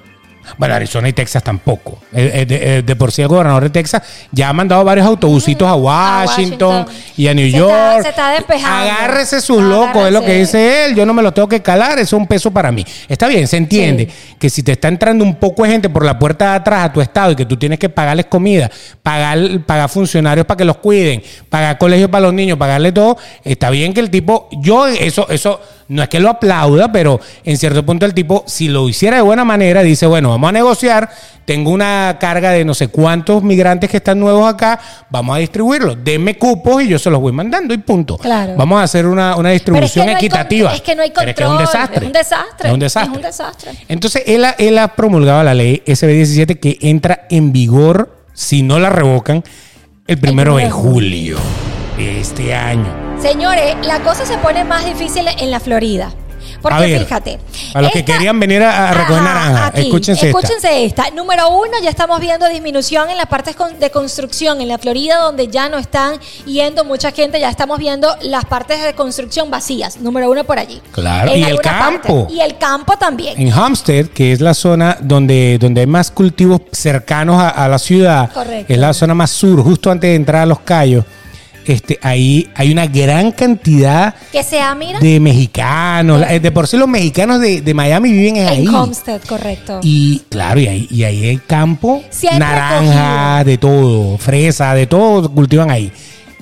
Bueno, Arizona y Texas tampoco. Eh, eh, de, eh, de por sí el gobernador de Texas ya ha mandado varios autobusitos a Washington, Washington. y a New Se York. está- se está despejando. Agárrese sus locos, es lo que dice él. Yo no me lo tengo que calar, eso es un peso para mí. Está bien, se entiende que si te está entrando un poco de gente por la puerta de atrás a tu estado y que tú tienes que pagarles comida, pagar, pagar funcionarios para que los cuiden, pagar colegios para los niños, pagarle todo, está bien que el tipo, yo eso, eso no es que lo aplauda, pero en cierto punto el tipo, si lo hiciera de buena manera, dice, bueno, vamos a negociar, tengo una carga de no sé cuántos migrantes que están nuevos acá, vamos a distribuirlos, denme cupos y yo se los voy mandando y punto. Claro. Vamos a hacer una, una distribución no equitativa. es que no hay Pero es que es un control, desastre. es un desastre, Es un desastre. es un desastre. Entonces, él, ha- él ha promulgado la ley SB17 que entra en vigor, si no la revocan, el primero de julio de este año. Señores, la cosa se pone más difícil en la Florida. Porque A ver, fíjate. a los que querían venir a- a recoger naranja, escúchense. Escúchense esta. Número uno, ya estamos viendo disminución en las partes de construcción. En la Florida, donde ya no están yendo mucha gente, ya estamos viendo las partes de construcción vacías. Número uno por allí. Claro, En y el campo. parte. Y el campo también. En Homestead, que es la zona donde, donde hay más cultivos cercanos a, a la ciudad, Correcto. es la zona más sur, justo antes de entrar a Los Cayos, este, ahí hay una gran cantidad Que sea, mira, de mexicanos. De por sí los mexicanos de, de Miami viven ahí. en Homestead, correcto. Y claro, y ahí, y ahí hay campo, Sí hay naranja, de todo, fresa, de todo cultivan ahí.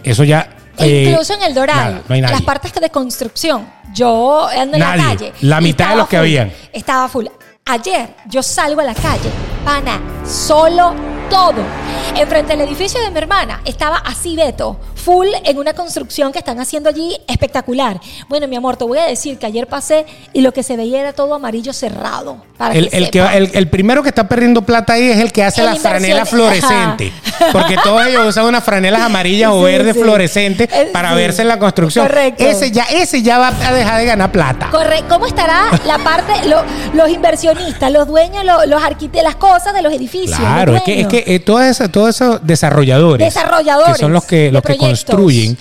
Eso ya. eh, Incluso en el Doral, nada, no hay nadie. las partes de construcción, yo ando en Nadie. la calle. La mitad de los que full, habían. Estaba full. Ayer yo salgo a la calle, pana, solo todo. Enfrente del edificio de mi hermana estaba así Beto, full en una construcción que están haciendo allí espectacular. Bueno, mi amor, te voy a decir que ayer pasé y lo que se veía era todo amarillo cerrado. Para El, que el que el- el primero que está perdiendo plata ahí es el que hace El la franela inversión- fluorescente. Porque todos ellos usan unas franelas amarillas o verdes sí. fluorescentes Eh, para sí. verse en la construcción. Correcto. Ese ya, ese ya va a dejar de ganar plata. Corre, ¿cómo estará la parte, lo- los inversionistas, los dueños, lo- los arquitectos, las cosas de los edificios? Claro, los es que, es que eh, todos esos, todos esos desarrolladores, Desarrolladores que son los que, los que. Construyen,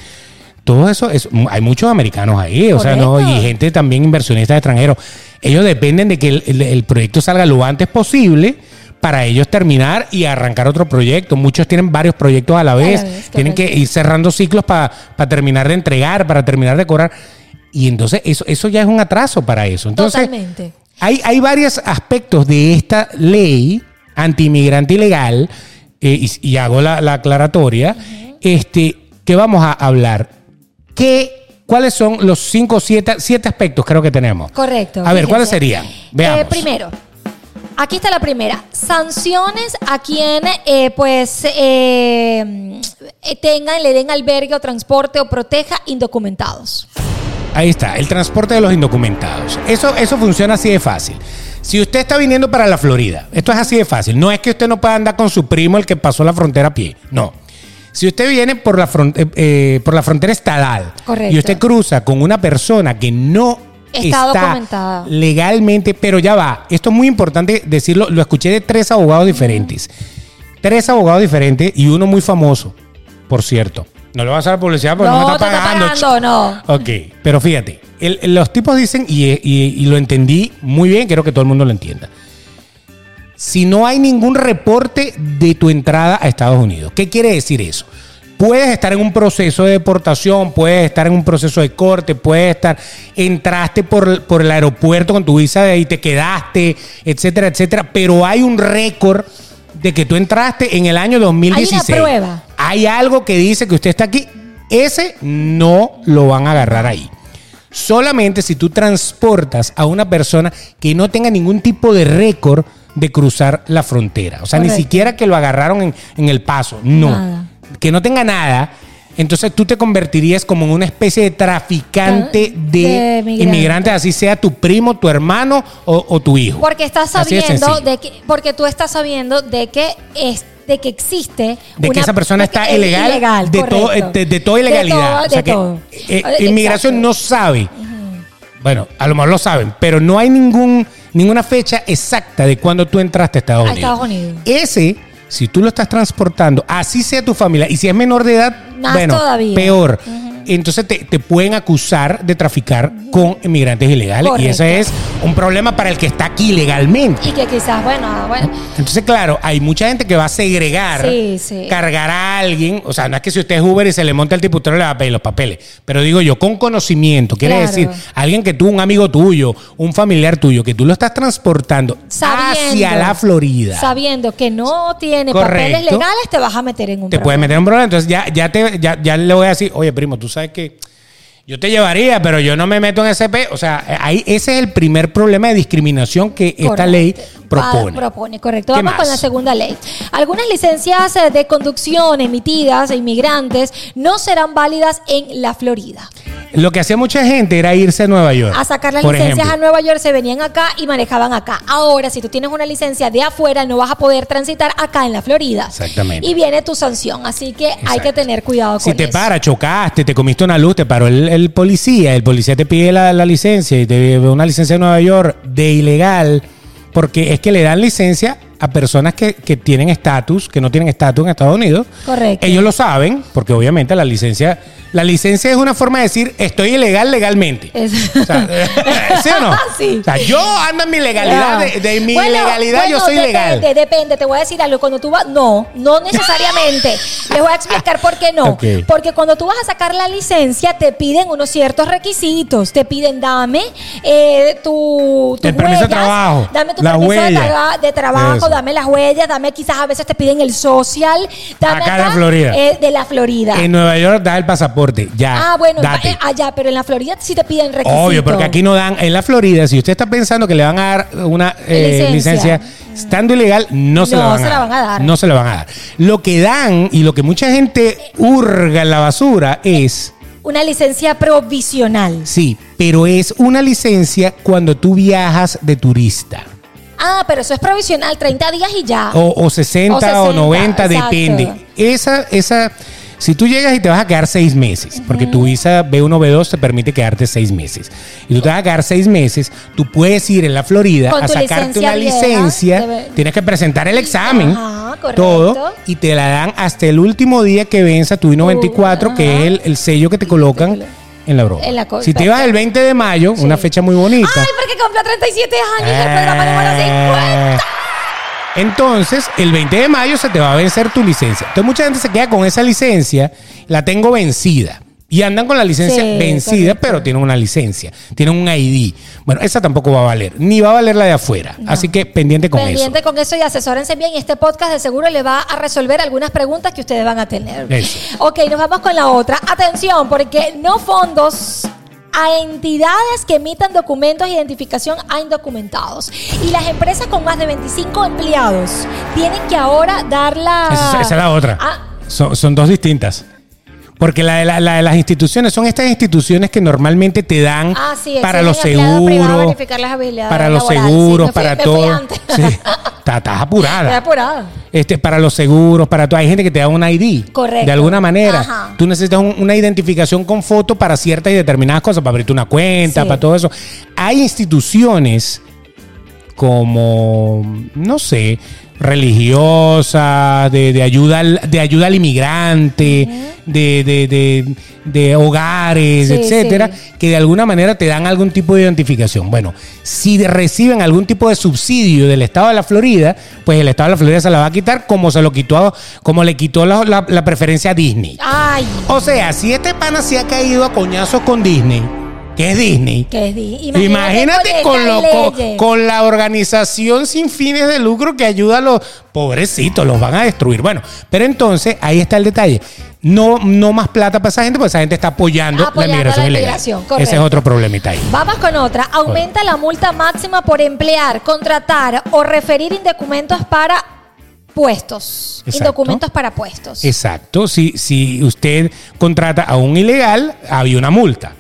todo eso, es, hay muchos americanos ahí, o sea, no, y gente también inversionistas extranjeros. Ellos dependen de que el, el- el proyecto salga lo antes posible para ellos terminar y arrancar otro proyecto. Muchos tienen varios proyectos a la vez, vez, tienen que ir cerrando ciclos para terminar de entregar, para terminar de cobrar. Y entonces eso, eso ya es un atraso para eso. Entonces, Totalmente. hay, hay varios aspectos de esta ley anti-inmigrante ilegal, eh, y, y hago la, la aclaratoria, este, que vamos a hablar. ¿Qué, ¿Cuáles son los cinco o siete, siete aspectos creo que tenemos? Correcto. A ver, fíjense. ¿cuáles serían? Veamos. Eh, primero, aquí está la primera. Sanciones a quien eh, pues eh, eh, tengan, le den albergue o transporte o proteja indocumentados. Ahí está, el transporte de los indocumentados. Eso, eso funciona así de fácil. Si usted está viniendo para la Florida, esto es así de fácil. No es que usted no pueda andar con su primo el que pasó la frontera a pie. No. Si usted viene por la, eh, eh, por la frontera Correcto. y usted cruza con una persona que no Está está, documentada. legalmente, pero ya va, esto es muy importante decirlo, lo escuché de tres abogados diferentes. Tres abogados diferentes y uno muy famoso, por cierto. No le voy a hacer publicidad porque no, me está te está pagando. pagando, no. Ok, pero fíjate, el- los tipos dicen, y, y- y lo entendí muy bien, quiero que todo el mundo lo entienda. Si no hay ningún reporte de tu entrada a Estados Unidos, ¿qué quiere decir eso? Puedes estar en un proceso de deportación, puedes estar en un proceso de corte, puedes estar, entraste por, por el aeropuerto con tu visa y te quedaste, etcétera, etcétera, pero hay un récord de que tú entraste en el año 2016. prueba. Hay algo que dice que usted está aquí. Ese no lo van a agarrar ahí. Solamente si tú transportas a una persona que no tenga ningún tipo de récord de cruzar la frontera. O sea, ni siquiera que lo agarraron en, en el paso. No. Nada. Que no tenga nada. Entonces tú te convertirías como en una especie de traficante De de, migrante. inmigrantes, así sea tu primo, tu hermano o, o tu hijo. Porque estás de sabiendo de que, porque tú estás sabiendo de que es de que existe de que una- esa persona de que está es ilegal, de, todo, correcto. de, de toda De ilegalidad. todo, o sea de que todo. eh, Eh, inmigración exacto. no sabe. Bueno, a lo mejor lo saben, pero no hay ningún ninguna fecha exacta de cuando tú entraste a Estados A Unidos. Estados Unidos. Ese, si tú lo estás transportando, así sea tu familia, y si es menor de edad, Más bueno, todavía. peor. Entonces te, te pueden acusar de traficar con inmigrantes ilegales. Y ese es un problema para el que está aquí legalmente. Y que quizás, bueno, bueno, Entonces, claro, hay mucha gente que va a segregar, Sí, sí. cargar a alguien. O sea, no es que si usted es Uber y se le monta el diputado le va a pedir los papeles. Pero digo yo, con conocimiento, quiere Claro. decir, alguien que tú, un amigo tuyo, un familiar tuyo, que tú lo estás transportando sabiendo, hacia la Florida. Sabiendo que no tiene Correcto. papeles legales, te vas a meter en un te puede problema. meter en un problema. Entonces ya, ya, te, ya, ya le voy a decir, oye, primo, tú sabes que Yo te llevaría, pero yo no me meto en ese pe. O sea, ahí ese es el primer problema de discriminación que esta Correcto. ley Va- propone. propone, correcto. ¿Qué Vamos más? con la segunda ley. Algunas licencias eh, de conducción emitidas a inmigrantes no serán válidas en la Florida. Lo que hacía mucha gente era irse a Nueva York. A sacar las licencias ejemplo. a Nueva York, se venían acá y manejaban acá. Ahora, si tú tienes una licencia de afuera, no vas a poder transitar acá en la Florida. Exactamente. Y viene tu sanción. Así que hay Exacto. que tener cuidado Si con te eso. para, chocaste, te comiste una luz, te paró el, el policía, el policía te pide la, licencia y te una licencia de Nueva York de ilegal, porque es que le dan licencia a personas que, que tienen estatus, que no tienen estatus en Estados Unidos. Correcto. Ellos lo saben, porque obviamente la licencia, la licencia es una forma de decir estoy ilegal legalmente. O sea, ¿Sí o no? Sí. O sea, yo ando en mi legalidad, de, de mi Bueno, ilegalidad yo soy legal. Depende, depende. Te voy a decir algo. Cuando tú vas. No, no necesariamente. Les voy a explicar por qué no. Porque cuando tú vas a sacar la licencia, te piden unos ciertos requisitos. Te piden, dame eh, tu, El permiso de trabajo, Dame tu la permiso de, huella. tra- de trabajo, Eso. Dame las huellas, dame quizás a veces te piden el social. Dame Acá de la Florida. eh, de la Florida. En Nueva York da el pasaporte, ya. ah, bueno, date. eh, allá, pero en la Florida sí te piden requisitos. Obvio, porque aquí no dan. En la Florida, si usted está pensando que le van a dar una eh, Licencia. licencia estando ilegal, no se, No la, van se la van a dar. No se la van a dar. Lo que dan y lo que mucha gente hurga en la basura es. Una licencia provisional. Sí, pero es una licencia cuando tú viajas de turista. Ah, pero eso es provisional, 30 días y ya. O, o 60 o, O 60, 90, exacto. depende. Esa, esa, si tú llegas y te vas a quedar seis meses, porque tu visa B1, B2 te permite quedarte seis meses, y tú te vas a quedar seis meses, tú puedes ir en la Florida Con a sacarte licencia una vieja, licencia, debe- tienes que presentar el examen, Ajá, todo, y te la dan hasta el último día que venza tu I-94, que Uh, ajá. es el, el sello que te colocan en la broma. En la si te vas el 20 de mayo, una fecha muy bonita. Ay, porque cumplió 37 años y el programa número 50. Eh, Entonces, el 20 de mayo se te va a vencer tu licencia. Entonces, mucha gente se queda con esa licencia, la tengo vencida. Y andan con la licencia Sí, vencida, correcto. pero tienen una licencia, tienen un ID. Bueno, esa tampoco va a valer, ni va a valer la de afuera. Así que pendiente con Pendiente eso. con eso y asesórense bien. Y este podcast de seguro le va a resolver algunas preguntas que ustedes van a tener. Eso. Ok, nos vamos con la otra. Atención, porque no fondos a entidades que emitan documentos de identificación a indocumentados. Y las empresas con más de 25 empleados tienen que ahora dar la... Esa, esa es la otra. Ah, Son, son dos distintas. Porque la de, la- la de las instituciones son estas instituciones que normalmente te dan Ah, sí, para los seguros, para los laborales. seguros, Sí, me fui- para todo. Sí, estás, apurada. Estoy apurada. Este, para los seguros, para todo. Hay gente que te da un ID. Correcto. De alguna manera. Ajá. Tú necesitas un- una identificación con foto para ciertas y determinadas cosas, para abrirte una cuenta, para todo eso. Hay instituciones como, no sé, religiosas, de, de ayuda, al, de ayuda al inmigrante, de, de- de- de hogares, Sí, etcétera, sí. que de alguna manera te dan algún tipo de identificación. Bueno, si reciben algún tipo de subsidio del Estado de la Florida, pues el Estado de la Florida se la va a quitar como se lo quitó, como le quitó la, la- la preferencia a Disney. Ay, O sea, si este pana se ha caído a coñazos con Disney, que es Disney. que es di- Imagínate, con, lo- estas con, leyes. con la organización sin fines de lucro que ayuda a los pobrecitos, los van a destruir. Bueno, pero entonces ahí está el detalle. No, no más plata para esa gente, porque esa gente está apoyando, Apoyando la migración ilegal. Ese es otro problemita ahí. Vamos con otra. Aumenta la multa máxima por emplear, contratar o referir indocumentos para puestos. Exacto. Indocumentos para puestos. Exacto. Si, si usted contrata a un ilegal, había una multa.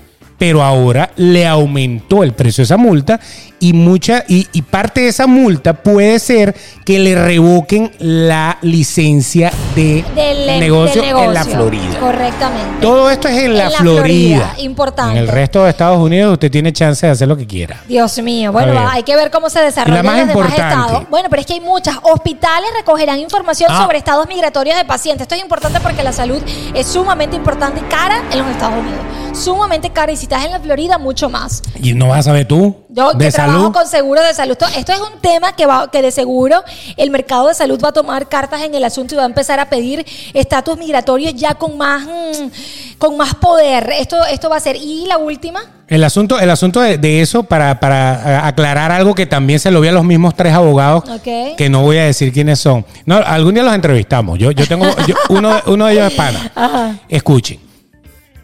Pero ahora le aumentó el precio de esa multa y mucha y, y parte de esa multa puede ser que le revoquen la licencia de del, em- negocio, en la Florida. Correctamente. Todo esto es en la, En la Florida. Florida, importante. En el resto de Estados Unidos usted tiene chance de hacer lo que quiera. Dios mío, bueno, ver. hay que ver cómo se desarrolla la más en los demás estados. Bueno, pero es que hay muchas. Hospitales recogerán información Ah. sobre estados migratorios de pacientes. Esto es importante porque la salud es sumamente importante y cara en los Estados Unidos. Sumamente cara y si estás en la Florida, mucho más. Y no vas a saber tú Yo de que trabajo con seguro de salud. Esto, esto es un tema que, va, que de seguro el mercado de salud va a tomar cartas en el asunto y va a empezar a pedir estatus migratorios ya con más, mm, con más poder. Esto, esto va a ser. Y la última. El asunto, el asunto de, de eso, para, para eh, aclarar algo que también se lo vi a los mismos tres abogados, que no voy a decir quiénes son. No, algún día los entrevistamos. Yo, yo tengo, yo- uno, uno de ellos es pana. Ajá. Escuchen.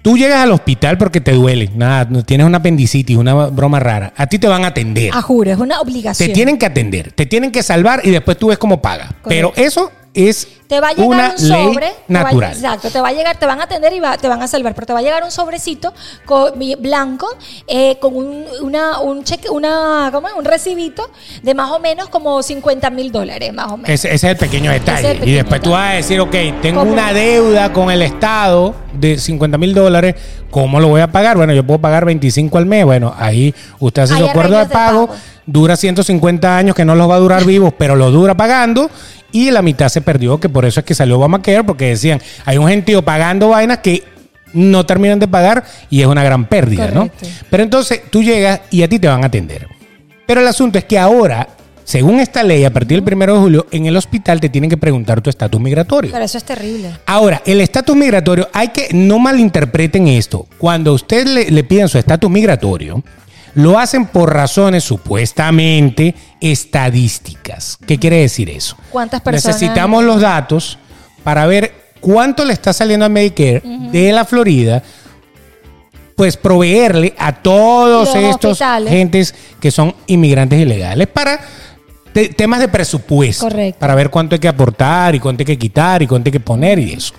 Tú llegas al hospital porque te duele, nada, tienes una apendicitis, una broma rara. A ti te van a atender. A juro, es una obligación. Te tienen que atender, te tienen que salvar y después tú ves cómo paga. Pero eso es te va a llegar una un sobre ley te va a- natural. exacto te va a llegar te van a atender y va- te van a salvar pero te va a llegar un sobrecito con, blanco eh, con un, una un cheque una ¿cómo es? un recibito de más o menos como 50 mil dólares más o menos Ese, ese es el pequeño detalle. Ese es el y después tú detalle. vas a decir, ok, tengo ¿Cómo? una deuda con el Estado de 50 mil dólares, ¿cómo lo voy a pagar? Bueno, yo puedo pagar 25 al mes. Bueno, ahí usted hace su acuerdo de arreglos de pago, pago. dura 150 años que no los va a durar vivos, pero lo dura pagando. Y la mitad se perdió, que por eso es que salió Obamacare, porque decían, hay un gentío pagando vainas que no terminan de pagar y es una gran pérdida, Correcto. ¿no? Pero entonces tú llegas y a ti te van a atender. Pero el asunto es que ahora, según esta ley, a partir del primero de julio, en el hospital te tienen que preguntar tu estatus migratorio. pero eso es terrible Ahora, el estatus migratorio, hay que no malinterpreten esto. Cuando a usted le, le piden su estatus migratorio, lo hacen por razones supuestamente estadísticas. ¿Qué quiere decir eso? ¿Cuántas personas? Necesitamos los datos para ver cuánto le está saliendo a Medicare de la Florida, pues proveerle a todos Los estos hospitales. gentes que son inmigrantes ilegales para te- temas de presupuesto, Correcto. para ver cuánto hay que aportar y cuánto hay que quitar y cuánto hay que poner y eso.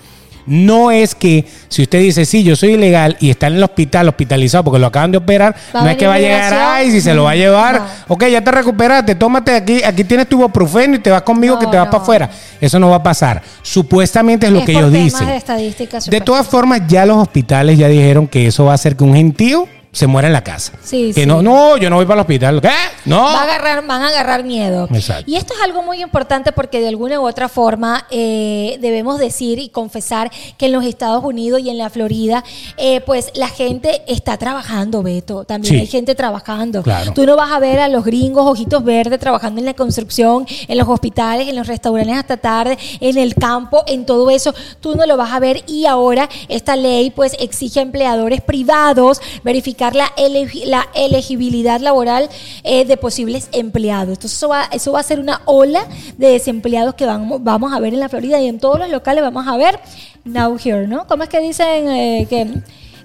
No es que si usted dice, sí, yo soy ilegal y está en el hospital hospitalizado porque lo acaban de operar, Va no es que va a llegar, ay, si se lo va a llevar, No. ok, ya te recuperaste, tómate aquí, aquí tienes tu ibuprofeno y te vas conmigo No, que te vas para afuera. Eso no va a pasar. Supuestamente es lo Es que ellos dicen. de De todas formas, ya los hospitales ya dijeron que eso va a hacer que un gentío se muera en la casa. Sí, que sí. no, no, yo no voy para el hospital. ¿Qué? No. Va a agarrar, van a agarrar miedo. Exacto. Y esto es algo muy importante porque de alguna u otra forma eh, debemos decir y confesar que en los Estados Unidos y en la Florida, eh, pues la gente está trabajando, Beto. También Sí. hay gente trabajando. Claro. Tú no vas a ver a los gringos ojitos verdes trabajando en la construcción, en los hospitales, en los restaurantes hasta tarde, en el campo, en todo eso. Tú no lo vas a ver y ahora esta ley pues exige a empleadores privados verificar la, elegi- la elegibilidad laboral eh, de posibles empleados. Entonces eso va, eso va a ser una ola de desempleados que vamos, vamos a ver en la Florida y en todos los locales vamos a ver now here, ¿no? ¿Cómo es que dicen eh, que...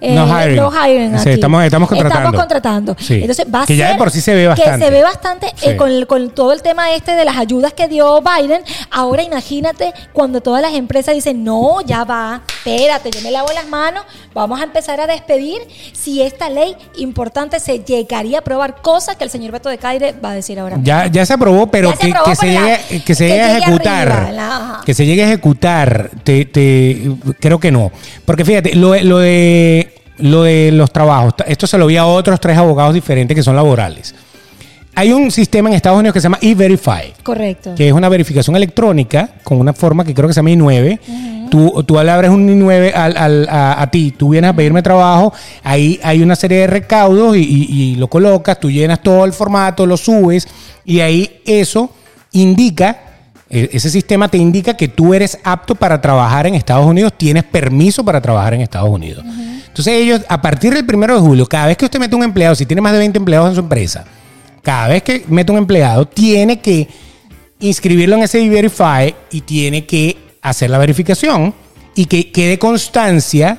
eh, No hiring. no hiring Sí, estamos- estamos contratando. Estamos contratando. Sí. Entonces va a Que ya de por sí se ve bastante. Que se ve bastante eh, con, todo el tema este de las ayudas que dio Biden. Ahora imagínate cuando todas las empresas dicen, no, ya va, espérate, yo me lavo las manos, vamos a empezar a despedir. Si esta ley importante se llegaría a aprobar, cosas que el señor Beto de Caire va a decir ahora. Ya, ya se aprobó, pero se que, aprobó, que se pero llegue, la- que se que llegue a ejecutar. arriba, la- ajá. que se llegue a ejecutar. Te, te- creo que no. Porque fíjate, lo, lo de lo de los trabajos, esto se lo vi a otros tres abogados diferentes que son laborales. Hay un sistema en Estados Unidos que se llama E-Verify. Correcto. que es una verificación electrónica con una forma que creo que se llama I9. Tú, tú le abres un I9 al- al- a, a ti, tú vienes a pedirme trabajo, ahí hay una serie de recaudos y, y- y lo colocas, tú llenas todo el formato, lo subes y ahí eso indica, e- ese sistema te indica que tú eres apto para trabajar en Estados Unidos, tienes permiso para trabajar en Estados Unidos. Entonces ellos, a partir del primero de julio, cada vez que usted mete un empleado, si tiene más de 20 empleados en su empresa, cada vez que mete un empleado, tiene que inscribirlo en ese Verify y tiene que hacer la verificación y que quede constancia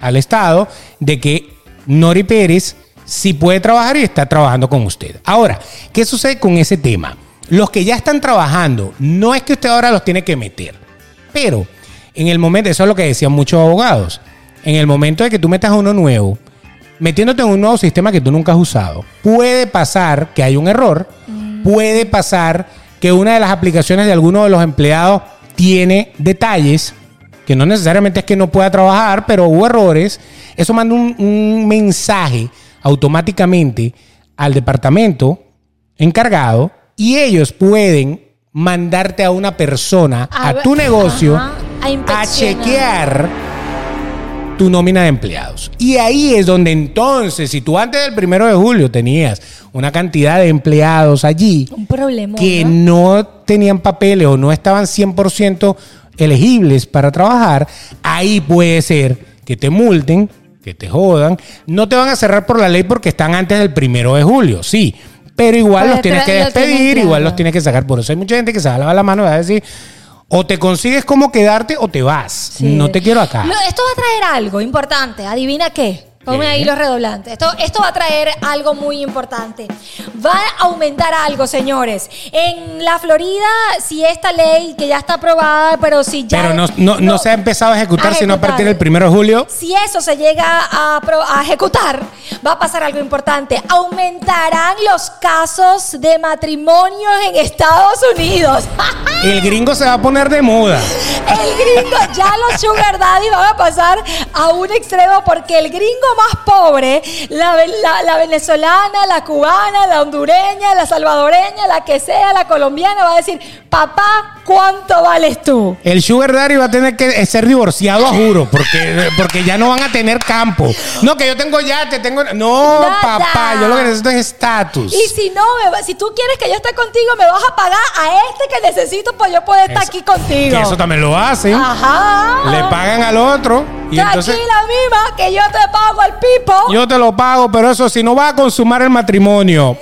al Estado de que Nori Pérez sí puede trabajar y está trabajando con usted. Ahora, ¿qué sucede con ese tema? Los que ya están trabajando, no es que usted ahora los tiene que meter, pero en el momento, eso es lo que decían muchos abogados, en el momento de que tú metas a uno nuevo, metiéndote en un nuevo sistema que tú nunca has usado, puede pasar que hay un error, puede pasar que una de las aplicaciones de alguno de los empleados tiene detalles que no necesariamente es que no pueda trabajar, pero hubo errores. Eso manda un, un mensaje automáticamente al departamento encargado y ellos pueden mandarte a una persona, a, tu negocio, ajá, a chequear tu nómina de empleados. Y ahí es donde entonces, si tú antes del primero de julio tenías una cantidad de empleados allí Un problema. que ¿no? no tenían papeles o no estaban 100% elegibles para trabajar, ahí puede ser que te multen, que te jodan. No te van a cerrar por la ley porque están antes del primero de julio, sí. Pero igual los tienes que lo tienes despedir, igual los tienes que sacar. Por eso hay mucha gente que se va a lavar la mano y va a decir, O te consigues cómo quedarte o te vas. Sí. No te quiero acá. Lo- esto va a traer algo importante. ¿Adivina qué? Ponme ahí los redoblantes. Esto, esto va a traer algo muy importante. Va a aumentar algo, señores. En la Florida, si esta ley que ya está aprobada, pero si ya. Pero no, no, no se ha empezado a ejecutar, sino a partir del primero de julio. Si eso se llega a, a ejecutar, va a pasar algo importante. Aumentarán los casos de matrimonios en Estados Unidos. El gringo se va a poner de moda. El gringo, ya los sugar daddy van a pasar a un extremo porque el gringo más pobre, la, ve- la- la venezolana, la cubana, la hondureña, la salvadoreña, la que sea, la colombiana, va a decir, papá, ¿cuánto vales tú? El Sugar Daddy va a tener que ser divorciado, a juro, porque, porque ya no van a tener campo. No, que yo tengo ya, te tengo. No, Nada. papá, yo lo que necesito es estatus. Y si no, me si tú quieres que yo esté contigo, me vas a pagar a este que necesito para yo poder estar Eso- aquí contigo. Que eso también lo hacen. Ajá. Le pagan al otro. Y entonces Tranquila, mima, que yo te pago al pipo. yo te lo pago, pero eso si no va a consumar el matrimonio.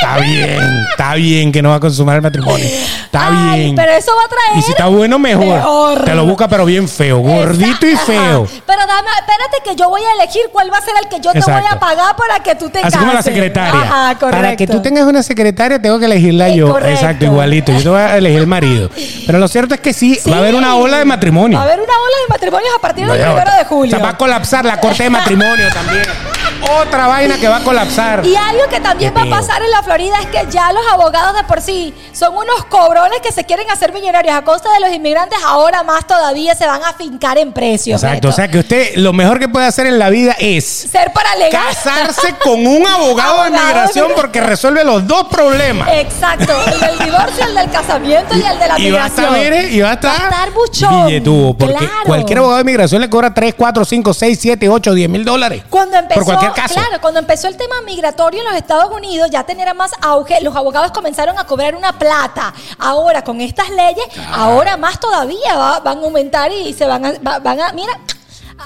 Está bien, está bien que no va a consumar el matrimonio. Está Ay, bien. Pero eso va a traer. Y si está bueno, mejor. Mejor. Te lo busca, pero bien feo. Gordito y feo. Ajá. Pero dame, espérate que yo voy a elegir cuál va a ser el que yo te voy a pagar para que tú te Así como la secretaria. Ajá, correcto. Para que tú tengas una secretaria, tengo que elegirla Eh, yo. correcto. Exacto, igualito. Yo te voy a elegir el marido. Pero lo cierto es que sí, Sí. va a haber una ola de matrimonio. Va a haber una ola de matrimonios a partir No, del primero otra. de julio. O sea, va a colapsar la corte de matrimonio también. Otra vaina que va a colapsar. Y algo que también va a pasar en la Florida es que ya los abogados de por sí son unos cobrones que se quieren hacer millonarios a costa de los inmigrantes, ahora más todavía se van a fincar en precios. Exacto. Beto. O sea que usted lo mejor que puede hacer en la vida es ser paralegal. casarse con un abogado de migración migra- porque resuelve los dos problemas. Exacto, el del divorcio, el del casamiento y el de la Y va a migración. estar, mire, y va a estar, Va a estar buchón. porque Claro. cualquier abogado de migración le cobra 3, 4, 5, 6, 7, 8, 10 mil dólares. Cuando empezó, Por caso. claro, cuando empezó el tema migratorio en los Estados Unidos, ya tenía más auge, los abogados comenzaron a cobrar una plata. Ahora, con estas leyes, ahora más todavía va- van a aumentar y se van a, va- van a, mira,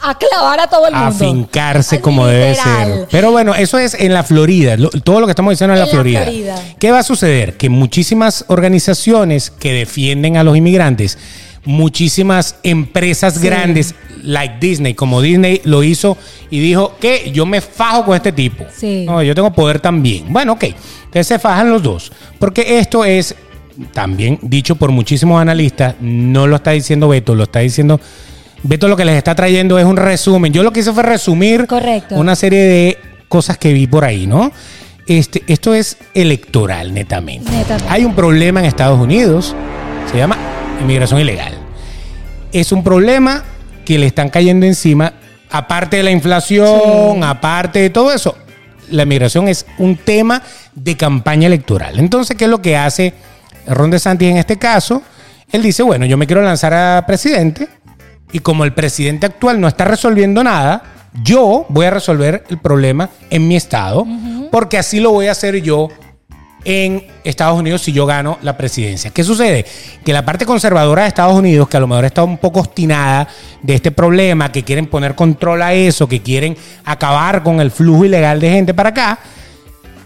a clavar a todo el mundo. a fincarse como Literal. debe ser. Pero bueno, eso es en la Florida. Lo- todo lo que estamos diciendo es en la, En la. Florida. ¿Qué va a suceder? Que muchísimas organizaciones que defienden a los inmigrantes, muchísimas empresas Sí. grandes, like Disney, como Disney lo hizo y dijo que yo me fajo con este tipo. Sí. No, yo tengo poder también. Bueno, ok. Entonces se fajan los dos. Porque esto es también dicho por muchísimos analistas, no lo está diciendo Beto, lo está diciendo Beto lo que les está trayendo es un resumen. Yo lo que hice fue resumir Correcto. una serie de cosas que vi por ahí, ¿no? Este, esto es electoral, netamente. Netamente. Hay un problema en Estados Unidos, se llama inmigración ilegal. Es un problema que le están cayendo encima, aparte de la inflación, Sí. aparte de todo eso. La inmigración es un tema de campaña electoral. Entonces, ¿qué es lo que hace Ron DeSantis en este caso? Él dice, bueno, yo me quiero lanzar a presidente y como el presidente actual no está resolviendo nada, yo voy a resolver el problema en mi estado, porque así lo voy a hacer yo en Estados Unidos si yo gano la presidencia. ¿Qué sucede? Que la parte conservadora de Estados Unidos, que a lo mejor está un poco obstinada de este problema, que quieren poner control a eso, que quieren acabar con el flujo ilegal de gente para acá,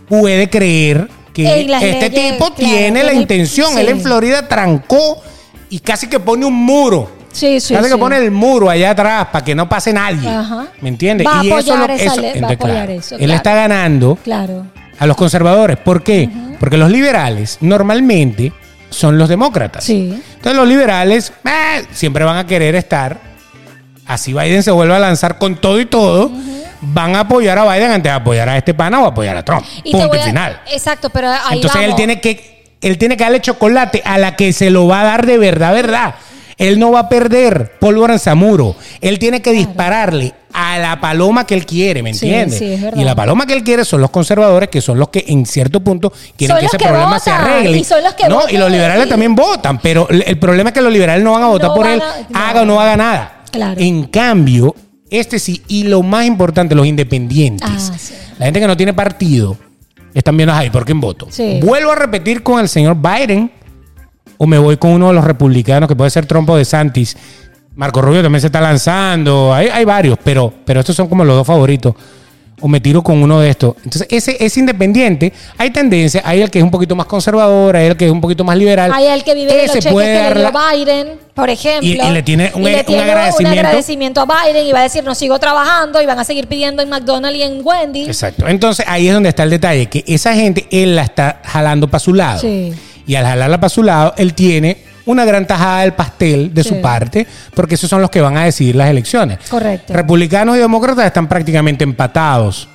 puede creer que este leyes, tipo claro, tiene la intención. sí. Él en Florida trancó y casi que pone un muro. Sí, sí, Casi que pone el muro allá atrás para que no pase nadie. Ajá. ¿Me entiendes? Y eso es lo eso- entonces, apoyar claro, eso, Él está ganando Claro. A los conservadores. ¿Por qué? Porque los liberales normalmente son los demócratas. Sí. Entonces los liberales eh, siempre van a querer estar. Así Biden se vuelve a lanzar con todo y todo. Van a apoyar a Biden antes de apoyar a este pana o apoyar a Trump. Y Punto y a- final. Exacto, pero ahí Entonces él tiene que él tiene que darle chocolate a la que se lo va a dar de verdad, verdad. Él no va a perder pólvora en Zamuro. Él tiene que dispararle a la paloma que él quiere, ¿me entiendes? sí, y la paloma que él quiere son los conservadores, que son los que en cierto punto quieren Son que ese que problema se arregle. y son los que no, votan, y los liberales también votan, pero el problema es que los liberales no van a votar No por él, a- no. haga o no haga nada. Claro. En cambio, este sí, y lo más importante, los independientes. Ah. La gente que no tiene partido están viendo ahí por quién voto. Sí. Vuelvo a repetir con el señor Biden o me voy con uno de los republicanos que puede ser Trump o de Santis. Marco Rubio también se está lanzando. Hay, hay varios, pero, pero estos son como los dos favoritos. o me tiro con uno de estos. Entonces, ese es independiente. Hay tendencia, hay el que es un poquito más conservador, hay el que es un poquito más liberal. Hay el que vive de los cheques puede que le dio Biden, por ejemplo. Y- y le tiene un- un tiene agradecimiento. agradecimiento a Biden y va a decir, no sigo trabajando y van a seguir pidiendo en McDonald's y en Wendy's. Exacto. Entonces, ahí es donde está el detalle, que esa gente, él la está jalando para su lado. Sí. Y al jalarla para su lado, él tiene una gran tajada del pastel de Sí. su parte, porque esos son los que van a decidir las elecciones. Correcto. Republicanos y demócratas están prácticamente empatados.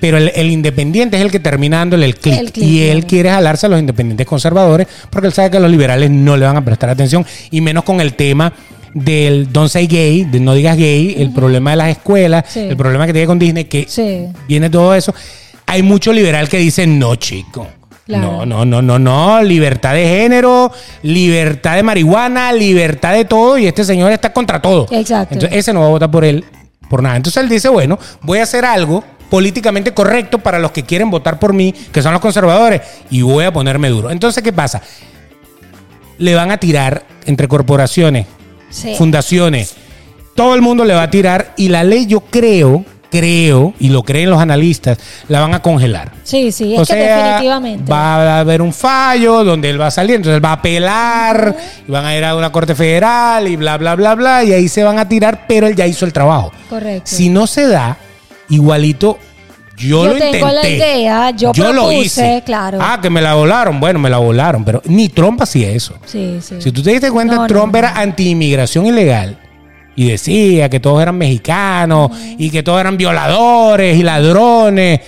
Pero el, el independiente es el que termina dándole el clic. Y él quiere jalarse a los independientes conservadores porque él sabe que los liberales no le van a prestar atención. Y menos con el tema del don't say gay, de no digas gay, el problema de las escuelas, Sí. el problema que tiene con Disney, que Sí. viene todo eso. Hay mucho liberal que dice, no, chico. Claro. No, no, no, no, no. Libertad de género, libertad de marihuana, libertad de todo. Y este señor está contra todo. Exacto. Entonces, ese no va a votar por él por nada. Entonces él dice, bueno, voy a hacer algo políticamente correcto para los que quieren votar por mí, que son los conservadores, y voy a ponerme duro. Entonces, ¿qué pasa? Le van a tirar entre corporaciones, Sí. fundaciones, todo el mundo le va a tirar y la ley yo creo, creo, y lo creen los analistas, la van a congelar. Sí, sí, es O que sea, definitivamente. va a haber un fallo donde él va a salir, entonces él va a apelar y van a ir a una corte federal y bla, bla, bla, bla, y ahí se van a tirar, pero él ya hizo el trabajo. Correcto. Si no se da, igualito, yo, Yo lo tengo intenté. la idea, yo lo propuse, hice. claro. Ah, que me la volaron. Bueno, me la volaron, pero ni Trump hacía eso. Sí, sí. Si tú te diste cuenta, No, Trump no. era anti-inmigración ilegal. Y decía que todos eran mexicanos y que todos eran violadores y ladrones.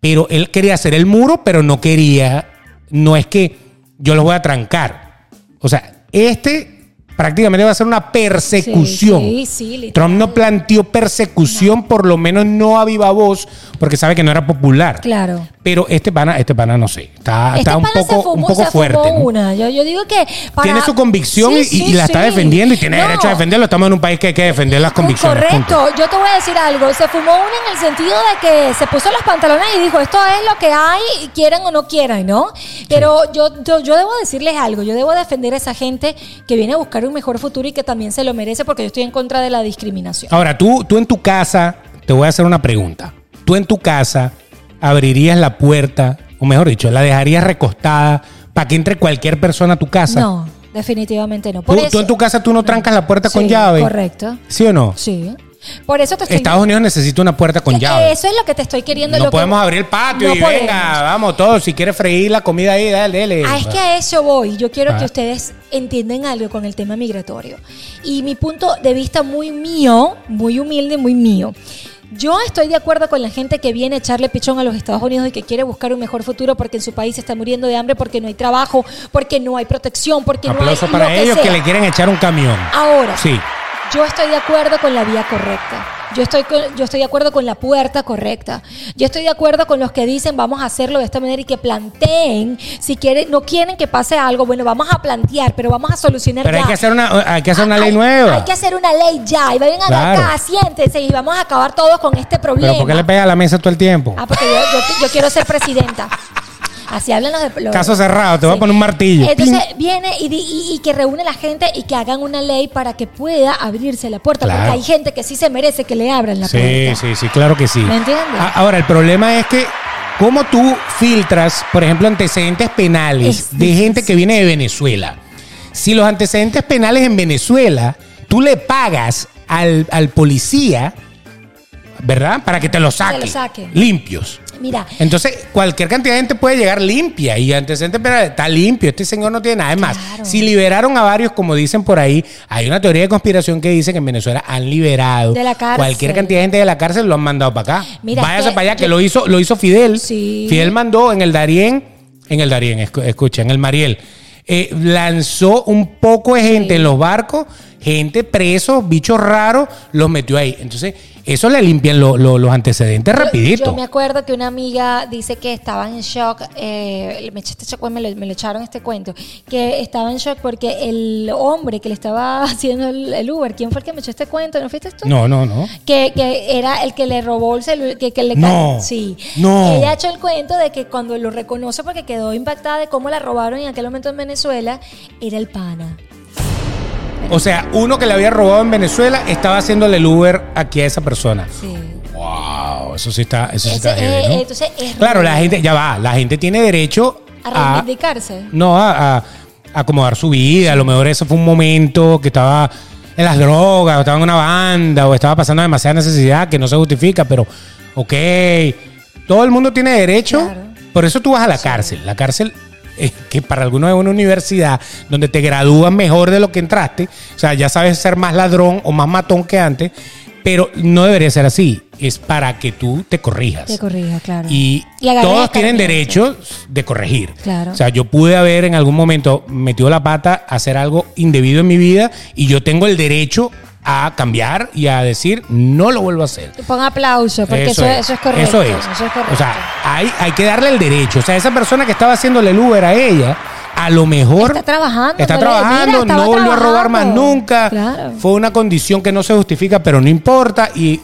Pero él quería hacer el muro, pero no quería. No es que yo los voy a trancar. O sea, este prácticamente va a ser una persecución. Sí, sí. Trump no planteó persecución, por lo menos no a viva voz, porque sabe que no era popular. Claro. Pero este pana, este pana no sé. Está, Este está un pana poco, se fumó, un poco se fumó fuerte. ¿no? una. Yo, yo digo que para- Tiene su convicción y- Sí, y, sí, la está defendiendo y tiene No. derecho a defenderlo. Estamos en un país que hay que defender las convicciones. Correcto, punto. yo te voy a decir algo. Se fumó una en el sentido de que se puso los pantalones y dijo: Esto es lo que hay, quieran o no quieran, ¿no? Pero yo, yo, yo debo decirles algo. Yo debo defender a esa gente que viene a buscar un mejor futuro y que también se lo merece porque yo estoy en contra de la discriminación. Ahora, tú, tú en tu casa, te voy a hacer una pregunta. Tú en tu casa abrirías la puerta, o mejor dicho, la dejarías recostada para que entre cualquier persona a tu casa. No, definitivamente no. Tú, Por tú eso- en tu casa tú no trancas la puerta con llave. Correcto. ¿Sí o no? Sí. Por eso te estoy Estados Unidos necesita una puerta con Que llave. Eso es lo que te estoy queriendo. No lo que- podemos abrir el patio No y podemos. venga, vamos todos. Si quieres freír la comida ahí, dale, dale. Ah, es que a eso voy. Yo quiero Ah. que ustedes entiendan algo con el tema migratorio. Y mi punto de vista muy mío, muy humilde, muy mío. Yo estoy de acuerdo con la gente que viene a echarle pichón a los Estados Unidos y que quiere buscar un mejor futuro porque en su país se está muriendo de hambre, porque no hay trabajo, porque no hay protección, porque Aplauso no hay para lo que ellos que sea. le quieren echar un camión. Ahora, Sí. Yo estoy de acuerdo con la vía correcta. Yo estoy, con- yo estoy de acuerdo con la puerta correcta. Yo estoy de acuerdo con los que dicen vamos a hacerlo de esta manera y que planteen. Si quieren, no quieren que pase algo, bueno, vamos a plantear, pero vamos a solucionar Pero hay ya. que hacer una, hay que hacer una ley Hay- nueva. Hay que hacer una ley ya. Y vayan a Claro. acá, siéntense y vamos a acabar todos con este problema. Pero ¿por qué le pega a la mesa todo el tiempo? Ah, porque yo, yo- yo quiero ser presidenta. Así hablan los de los- Caso cerrado, te voy a poner un martillo. Entonces viene y, di- y- y que reúne a la gente y que hagan una ley para que pueda abrirse la puerta. Claro. Porque hay gente que sí se merece que le abran la Sí, puerta. sí, sí, claro que sí. ¿Me entiendes? Ahora, el problema es que, ¿cómo tú filtras, por ejemplo, antecedentes penales Es de gente que viene de Venezuela? Si los antecedentes penales en Venezuela, tú le pagas al, al policía, ¿verdad? Para que te los saque. lo saque. Limpios. Mira, Entonces, cualquier cantidad de gente puede llegar limpia y antecedentes penales está limpio. Este señor no tiene nada de más. Claro. Si liberaron a varios, como dicen por ahí, hay una teoría de conspiración que dice que en Venezuela han liberado De la cárcel. cualquier cantidad de gente de la cárcel lo han mandado para acá. Mira, Váyase que para allá, que yo- lo hizo, lo hizo Fidel. Sí. Fidel mandó en el Darién, en el Darién, escu- escucha, en el Mariel. eh, lanzó un poco de gente en los barcos, gente presos, bichos raros, los metió ahí. Entonces, eso le limpian lo- lo- los antecedentes rapidito. Yo, me acuerdo que una amiga dice que estaba en shock. eh, me, este me, lo, me lo echaron este cuento. Que estaba en shock porque el hombre que le estaba haciendo el, el Uber, ¿quién fue el que me echó este cuento? ¿No fuiste tú? No, no, no. Que, que era el que le robó el celular, que, que le No, Sí. no. Ella ha hecho el cuento de que cuando lo reconoce porque quedó impactada de cómo la robaron en aquel momento en Venezuela, era el pana. O sea, uno que le había robado en Venezuela estaba haciéndole el Uber aquí a esa persona. Sí. Wow, eso sí está, eso sí Ese, está heavy, eh, ¿no? entonces es Claro, la gente, ya va, la gente tiene derecho a a, reivindicarse. no, a, a acomodar su vida. A lo mejor ese fue un momento que estaba en las drogas, o estaba en una banda, o estaba pasando demasiada necesidad que no se justifica, pero, ok, todo el mundo tiene derecho. Claro. Por eso tú vas a la cárcel. La cárcel, es que para algunos es una universidad donde te gradúan mejor de lo que entraste. O sea, ya sabes ser más ladrón o más matón que antes, pero no debería ser así. Es para que tú te corrijas. Te corrija, claro. Y, todos tienen derecho de corregir. Claro. O sea, yo pude haber en algún momento metido la pata a hacer algo indebido en mi vida y yo tengo el derecho a cambiar y a decir no lo vuelvo a hacer. Pon aplauso, porque eso, eso es correcto. Eso es. Eso es correcto. O sea, hay, hay que darle el derecho. O sea, esa persona que estaba haciéndole el Uber a ella, a lo mejor. Está trabajando, Está trabajando, mira, no volvió a robar más nunca. Claro. Fue una condición que no se justifica, pero no importa y,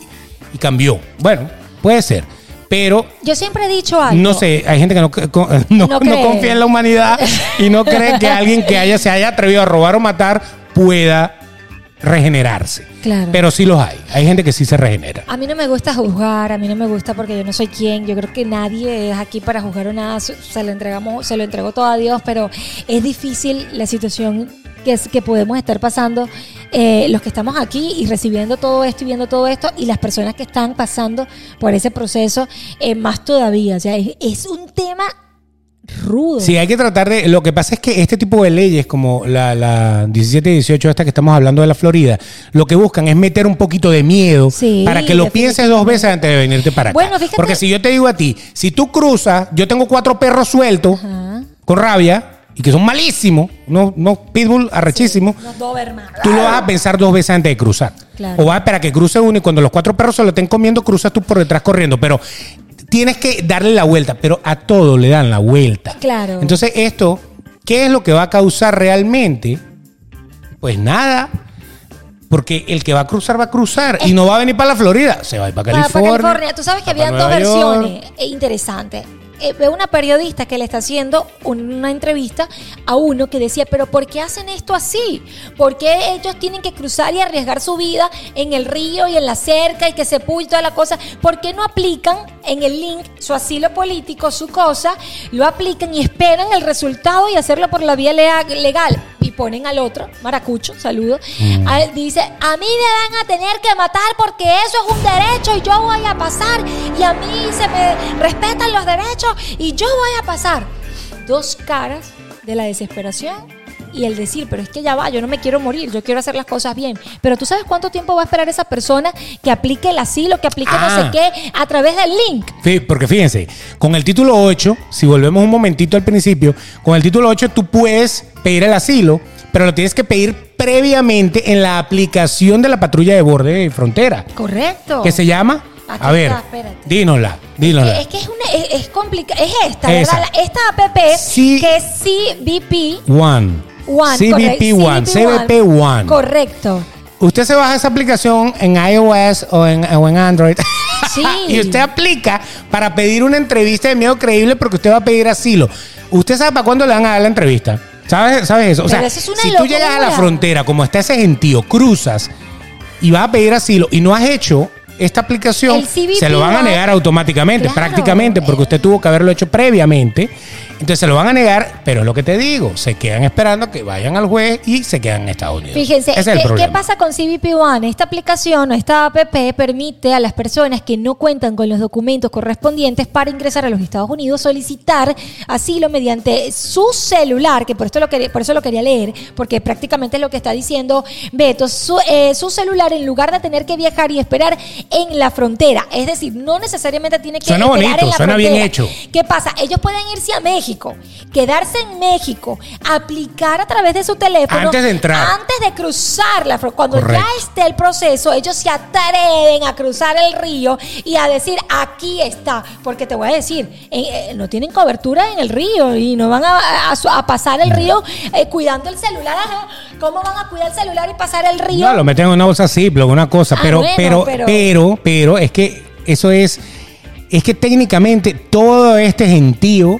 y cambió. Bueno, puede ser. Pero Yo siempre he dicho algo. no sé, hay gente que no, no, No confía en la humanidad y no cree que alguien que haya, se haya atrevido a robar o matar pueda regenerarse. Claro. Pero sí los hay. Hay gente que sí se regenera. A mí no me gusta juzgar, a mí no me gusta porque yo no soy quien. Yo creo que nadie es aquí para juzgar o nada. Se lo entregamos, se lo entregó todo a Dios, pero es difícil la situación que, es, que podemos estar pasando eh, los que estamos aquí y recibiendo todo esto y viendo todo esto y las personas que están pasando por ese proceso eh, más todavía. O sea, es, es un tema rudo. Sí, hay que tratar de. Lo que pasa es que este tipo de leyes, como la, la 17 y 18, esta que estamos hablando de la Florida, lo que buscan es meter un poquito de miedo Sí, para que lo pienses dos veces antes de venirte para acá. Bueno, fíjate- Porque si yo te digo a ti, si tú cruzas, yo tengo cuatro perros sueltos Ajá. con rabia y que son malísimos, unos, unos pitbull arrechísimos. Doberman. Tú lo vas a pensar dos veces antes de cruzar. Claro. O vas a esperar a que cruce uno y cuando los cuatro perros se lo estén comiendo, cruzas tú por detrás corriendo. Pero tienes que darle la vuelta. Pero a todo le dan la vuelta. Claro. Entonces, esto, ¿qué es lo que va a causar realmente? Pues nada. Porque el que va a cruzar, va a cruzar. Y no va a venir para la Florida. Se va a ir para California. para California. Tú sabes que habían dos Nueva versiones eh, interesantes. Eh, veo una periodista que le está haciendo una entrevista a uno que decía, pero ¿por qué hacen esto así? ¿Por qué ellos tienen que cruzar y arriesgar su vida en el río y en la cerca y que se puye toda la cosa? ¿Por qué no aplican en el link su asilo político, su cosa, lo aplican y esperan el resultado y hacerlo por la vía legal? Y ponen al otro, Maracucho, saludo, Mm. a dice, a mí me van a tener que matar porque eso es un derecho y yo voy a pasar y a mí se me respetan los derechos y yo voy a pasar. Dos caras de la desesperación y el decir, pero es que ya va, yo no me quiero morir, yo quiero hacer las cosas bien. Pero tú sabes cuánto tiempo va a esperar esa persona que aplique el asilo, que aplique no sé Ah. qué, a través del link. Fí- Porque fíjense, con el título 8, si volvemos un momentito al principio, con el título 8 tú puedes pedir el asilo, pero lo tienes que pedir previamente en la aplicación de la patrulla de borde y frontera, Correcto. que se llama, Aquí a ver, está, espérate. dínosla, dínosla. Es que es, una, es, complicado. Es esta, Esa. ¿verdad? La- Esta app Sí. que es CBP One. One. CBP. One, CBP One. Correcto. Usted se baja esa aplicación en iOS o en, o en Android. Sí. y usted aplica para pedir una entrevista de miedo creíble porque usted va a pedir asilo. ¿Usted sabe para cuándo le van a dar la entrevista? ¿Sabes, ¿Sabes eso? O Pero sea, eso es una si tú llegas a la frontera, como está ese gentío, cruzas y vas a pedir asilo y no has hecho esta aplicación, se lo van a negar automáticamente, Claro. prácticamente, porque usted tuvo que haberlo hecho previamente. Entonces se lo van a negar, pero es lo que te digo, se quedan esperando que vayan al juez y se quedan en Estados Unidos. Fíjense, Ese es el ¿qué, problema. qué pasa con CBP One? Esta aplicación o esta app permite a las personas que no cuentan con los documentos correspondientes para ingresar a los Estados Unidos solicitar asilo mediante su celular, que por, esto lo quería, por eso lo quería leer, porque prácticamente es lo que está diciendo Beto, su, eh, su celular en lugar de tener que viajar y esperar en la frontera. Es decir, no necesariamente tiene que Suena esperar bonito, en la suena bien frontera. hecho. ¿Qué pasa? Ellos pueden irse a México, quedarse en México, aplicar a través de su teléfono Antes de entrar. antes de cruzar la frontera. Cuando Correcto. ya esté el proceso, ellos se atreven a cruzar el río y a decir, aquí está. Porque te voy a decir, eh, eh, no tienen cobertura en el río y no van a, a- a pasar el río eh, cuidando el celular. Ajá. ¿Cómo van a cuidar el celular y pasar el río? No, lo meten en una bolsa Ziploc, una cosa, Ah, pero, bueno, pero, pero- pero, pero, es que eso es, es que técnicamente todo este gentío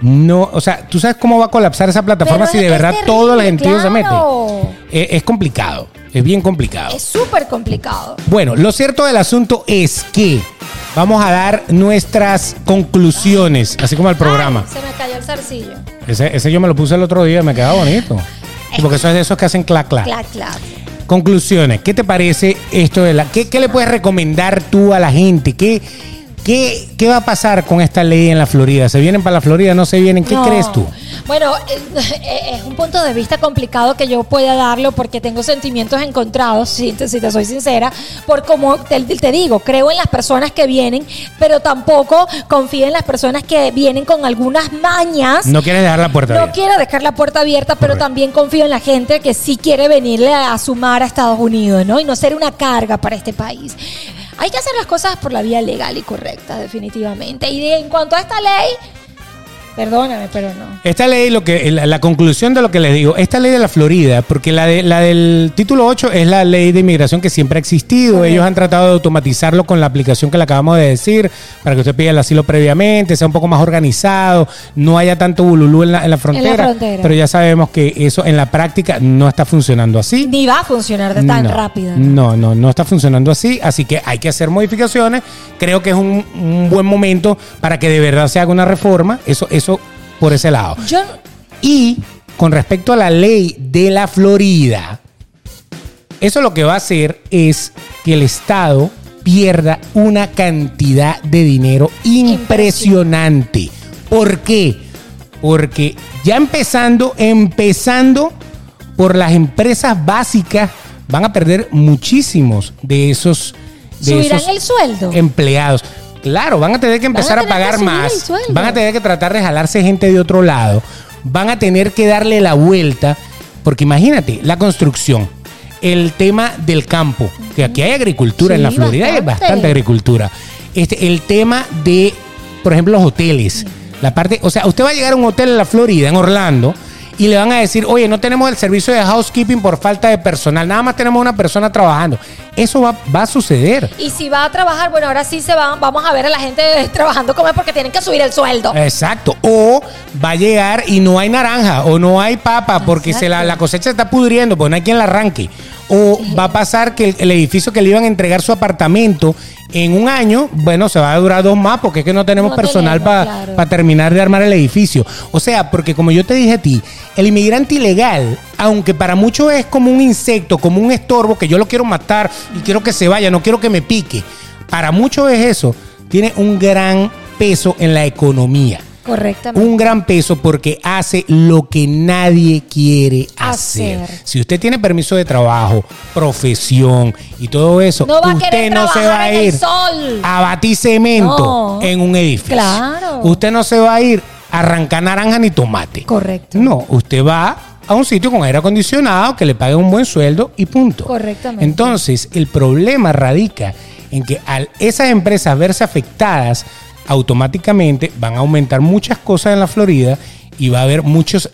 no, o sea, ¿tú sabes cómo va a colapsar esa plataforma Pero si de es verdad terrible, todo el gentío se mete? claro. Eh, es complicado, es bien complicado. Es súper complicado. Bueno, lo cierto del asunto es que vamos a dar nuestras conclusiones, así como el programa. Ay, se me cayó el zarcillo. Ese, ese yo me lo puse el otro día, me quedaba bonito. Porque eso es de esos que hacen clac clac. Clac, clac. Conclusiones, ¿qué te parece esto de la... ¿Qué, qué le puedes recomendar tú a la gente? ¿Qué, qué, qué va a pasar con esta ley en la Florida? ¿Se vienen para la Florida? ¿No se vienen? ¿Qué No. crees tú? Bueno, es un punto de vista complicado que yo pueda darlo porque tengo sentimientos encontrados, si te, si te soy sincera, por como te, te digo, creo en las personas que vienen, pero tampoco confío en las personas que vienen con algunas mañas. No quieres dejar la puerta No abierta. quiero dejar la puerta abierta, pero Correcto. también confío en la gente que sí quiere venirle a sumar a Estados Unidos, ¿no? Y no ser una carga para este país. Hay que hacer las cosas por la vía legal y correcta, definitivamente. Y en cuanto a esta ley, perdóname, pero no. Esta ley, lo que, la, la conclusión de lo que les digo, esta ley de la Florida, porque la, de, la del título 8 es la ley de inmigración que siempre ha existido. Ellos han tratado de automatizarlo con la aplicación que le acabamos de decir, para que usted pida el asilo previamente, sea un poco más organizado, no haya tanto bululú en la, en la frontera. frontera. Pero ya sabemos que eso en la práctica no está funcionando así. Ni va a funcionar de tan no, rápido. No, no, no está funcionando así, así que hay que hacer modificaciones. Creo que es un, un buen momento para que de verdad se haga una reforma. Eso, eso por ese lado. Yo, Y con respecto a la ley de la Florida, eso lo que va a hacer es que el Estado pierda una cantidad de dinero impresionante. ¿Por qué? Porque ya empezando, empezando por las empresas básicas, van a perder muchísimos de esos, de ¿Subirán esos el sueldo? empleados. Claro, van a tener que empezar a, pagar más. Van a tener que tratar de jalarse gente de otro lado. Van a tener que darle la vuelta. Porque imagínate, la construcción, el tema del campo, que aquí hay agricultura en la Florida, hay bastante. bastante agricultura. Este, el tema de, por ejemplo, los hoteles. La parte, o sea, usted va a llegar a un hotel en la Florida, en Orlando, y le van a decir, oye, no tenemos el servicio de housekeeping por falta de personal, nada más tenemos una persona trabajando. Eso va, va a suceder. y si va a trabajar, bueno, ahora sí se va, vamos a ver a la gente trabajando como es porque tienen que subir el sueldo. Exacto. O va a llegar y no hay naranja o no hay papa porque se la, la cosecha se está pudriendo, porque no hay quien la arranque. O va a pasar que el, el edificio que le iban a entregar su apartamento en un año, bueno, se va a durar dos más porque es que no tenemos No personal para claro. terminar de armar el edificio. O sea, porque como yo te dije a ti, el inmigrante ilegal, aunque para muchos es como un insecto, como un estorbo, que yo lo quiero matar y quiero que se vaya, no quiero que me pique. Para muchos es eso, tiene un gran peso en la economía Correctamente. un gran peso porque hace lo que nadie quiere hacer. Hacer. Si usted tiene permiso de trabajo, profesión y todo eso, No va usted no se va a ir a batir cemento No. en un edificio. Claro. Usted no se va a ir a arrancar naranja ni tomate. Correcto. No, usted va a un sitio con aire acondicionado que le pague un buen sueldo y punto. Correctamente. Entonces, el problema radica en que al esas empresas verse afectadas, automáticamente van a aumentar muchas cosas en la Florida y va a haber muchos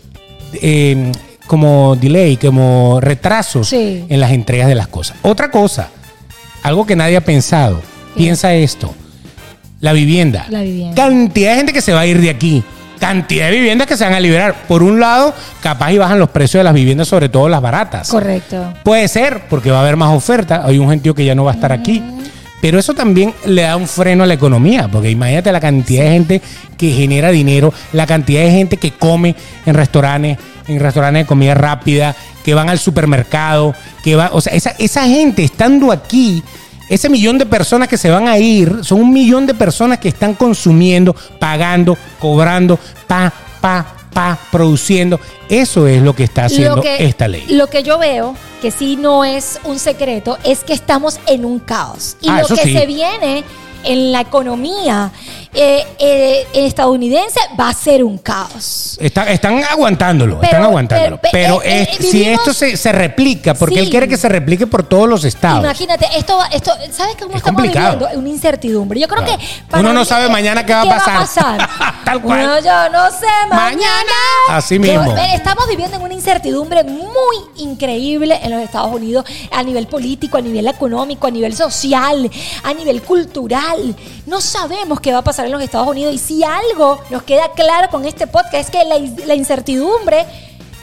eh, como delay, como retrasos Sí. en las entregas de las cosas. Otra cosa, algo que nadie ha pensado, ¿Qué? piensa esto, la vivienda. La vivienda. Cantidad de gente que se va a ir de aquí. Cantidad de viviendas que se van a liberar. Por un lado, capaz y bajan los precios de las viviendas, sobre todo las baratas. Correcto. Puede ser, porque va a haber más oferta. Hay un gentío que ya no va a estar aquí. Pero eso también le da un freno a la economía, porque imagínate la cantidad de gente que genera dinero, la cantidad de gente que come en restaurantes, en restaurantes de comida rápida, que van al supermercado, que va, o sea, esa, esa gente estando aquí, ese millón de personas que se van a ir, son un millón de personas que están consumiendo, pagando, cobrando, pa, pa, pa, produciendo. Eso es lo que está haciendo esta ley. Lo que yo veo, que sí no es un secreto, es que estamos en un caos. Y Ah, lo que sí. se viene en la economía eh, eh, estadounidense va a ser un caos. Están, están aguantándolo, Pero- están aguantándolo. pero- Pero, eh, es- eh, si esto se, se replica, porque Sí. él quiere que se replique por todos los estados. Imagínate, esto, va- esto, ¿sabes cómo Es estamos complicado. viviendo? Una incertidumbre. Yo creo Claro. que Uno no sabe mañana qué va a pasar. pasar. Tal cual. No, yo no sé mañana. Mañana. Así mismo. estamos viviendo en una incertidumbre muy increíble en los Estados Unidos a nivel político, a nivel económico, a nivel social, a nivel cultural. Real. No sabemos qué va a pasar en los Estados Unidos y si algo nos queda claro con este podcast es que la, la incertidumbre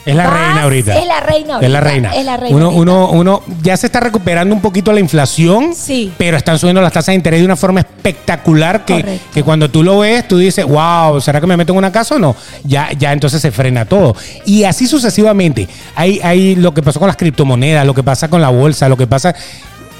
es la reina ahorita. Es la reina Es la ahorita, reina. es la reina Uno, uno, uno ya se está recuperando un poquito la inflación, Sí. pero están subiendo las tasas de interés de una forma espectacular que, que cuando tú lo ves, tú dices, wow, ¿será que me meto en una casa o no? Ya, ya entonces se frena todo. Y así sucesivamente. Hay, hay lo que pasó con las criptomonedas, lo que pasa con la bolsa, lo que pasa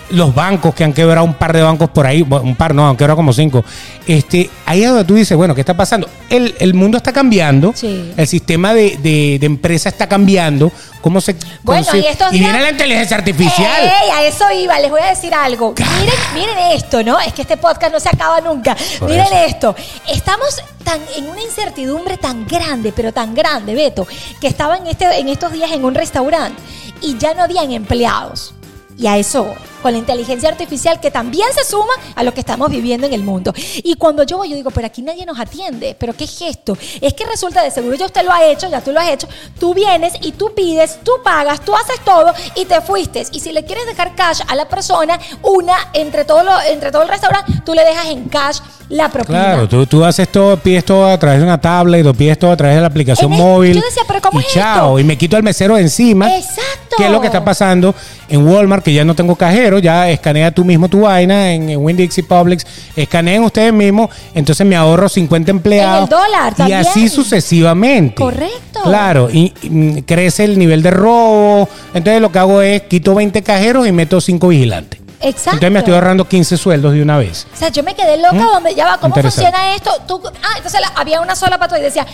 los bancos que han quebrado un par de bancos por ahí, un par no, han quebrado como cinco. Este, ahí es donde tú dices, bueno, ¿qué está pasando? El, el mundo está cambiando, Sí. el sistema de, de, de empresa está cambiando, cómo se... Bueno, cómo y estos y días- viene la inteligencia artificial. Ey, a eso iba, les voy a decir algo. Miren, miren esto, ¿no? Es que este podcast no se acaba nunca. Por miren eso. esto. Estamos tan en una incertidumbre tan grande, pero tan grande, Beto, que estaba en, este, en estos días en un restaurante y ya no habían empleados. Y a eso con la inteligencia artificial que también se suma a lo que estamos viviendo en el mundo. Y cuando yo voy, yo digo, pero aquí nadie nos atiende. ¿Pero qué es esto? Es que resulta, de seguro ya usted lo ha hecho, ya tú lo has hecho. Tú vienes y tú pides, tú pagas, tú haces todo y te fuiste. Y si le quieres dejar cash a la persona, una, entre todo, lo, entre todo el restaurante, tú le dejas en cash la propina. Claro, tú, tú haces todo, pides todo a través de una tablet o pides todo a través de la aplicación En el- móvil. yo decía, ¿pero cómo y es chao, esto? y me quito el mesero de encima. Exacto. ¿Qué es lo que está pasando en Walmart? Que ya no tengo cajero, ya escanea tú mismo tu vaina, en, en Winn-Dixie Publix, escaneen ustedes mismos, entonces me ahorro 50 empleados. En el dólar Y también. así sucesivamente. Correcto. Claro, y, y, crece el nivel de robo. Entonces lo que hago es quito 20 cajeros y meto 5 vigilantes. Exacto. Entonces me estoy ahorrando 15 sueldos de una vez. O sea, yo me quedé loca ¿Mm? donde ya va, ¿cómo funciona esto? Tú, ah, entonces la- había una sola para todo y decía,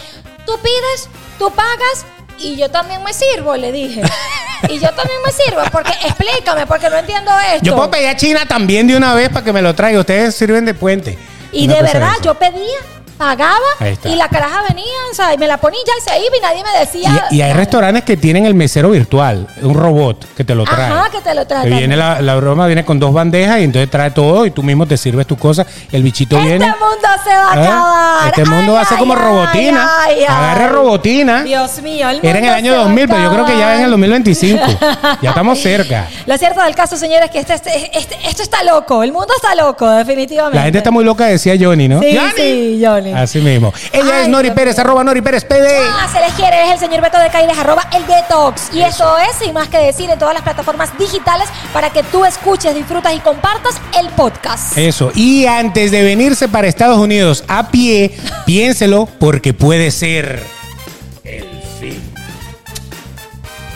tú pides, tú pagas y yo también me sirvo, le dije. y yo también me sirvo, porque explícame, porque no entiendo esto. Yo puedo pedir a China también de una vez para que me lo traiga. Ustedes sirven de puente. y Una de verdad, yo pedía, pagaba y la caraja venía, o sea, y me la ponía ya y se iba y nadie me decía. Y, y hay restaurantes que tienen el mesero virtual, un robot que te lo trae. Ajá, que te lo trae Que viene la, la broma, viene con dos bandejas y entonces trae todo y tú mismo te sirves tus cosas. El bichito Este viene. mundo se va a ¿eh? acabar. Este mundo Ay, va a ser como ay, robotina. ay. Agarre robotina. Dios mío, el Era en el mundo año se va a 2000, pero yo creo que ya es en el acabar. 2025. ya estamos cerca. Lo cierto del caso, señores, es que este, este- este- esto está loco. El mundo está loco, definitivamente. La gente está muy loca, decía Johnny, ¿no? Sí, ¡Johnny! sí, Johnny. Así mismo. Ella Ay, es Nori Pérez, arroba Nori Pérez PD. Ah, se les quiere, es el señor Beto de Caires, arroba el Detox. Y eso es, sin más que decir, en todas las plataformas digitales para que tú escuches, disfrutas y compartas el podcast. Eso. Y antes de venirse para Estados Unidos a pie, piénselo porque puede ser.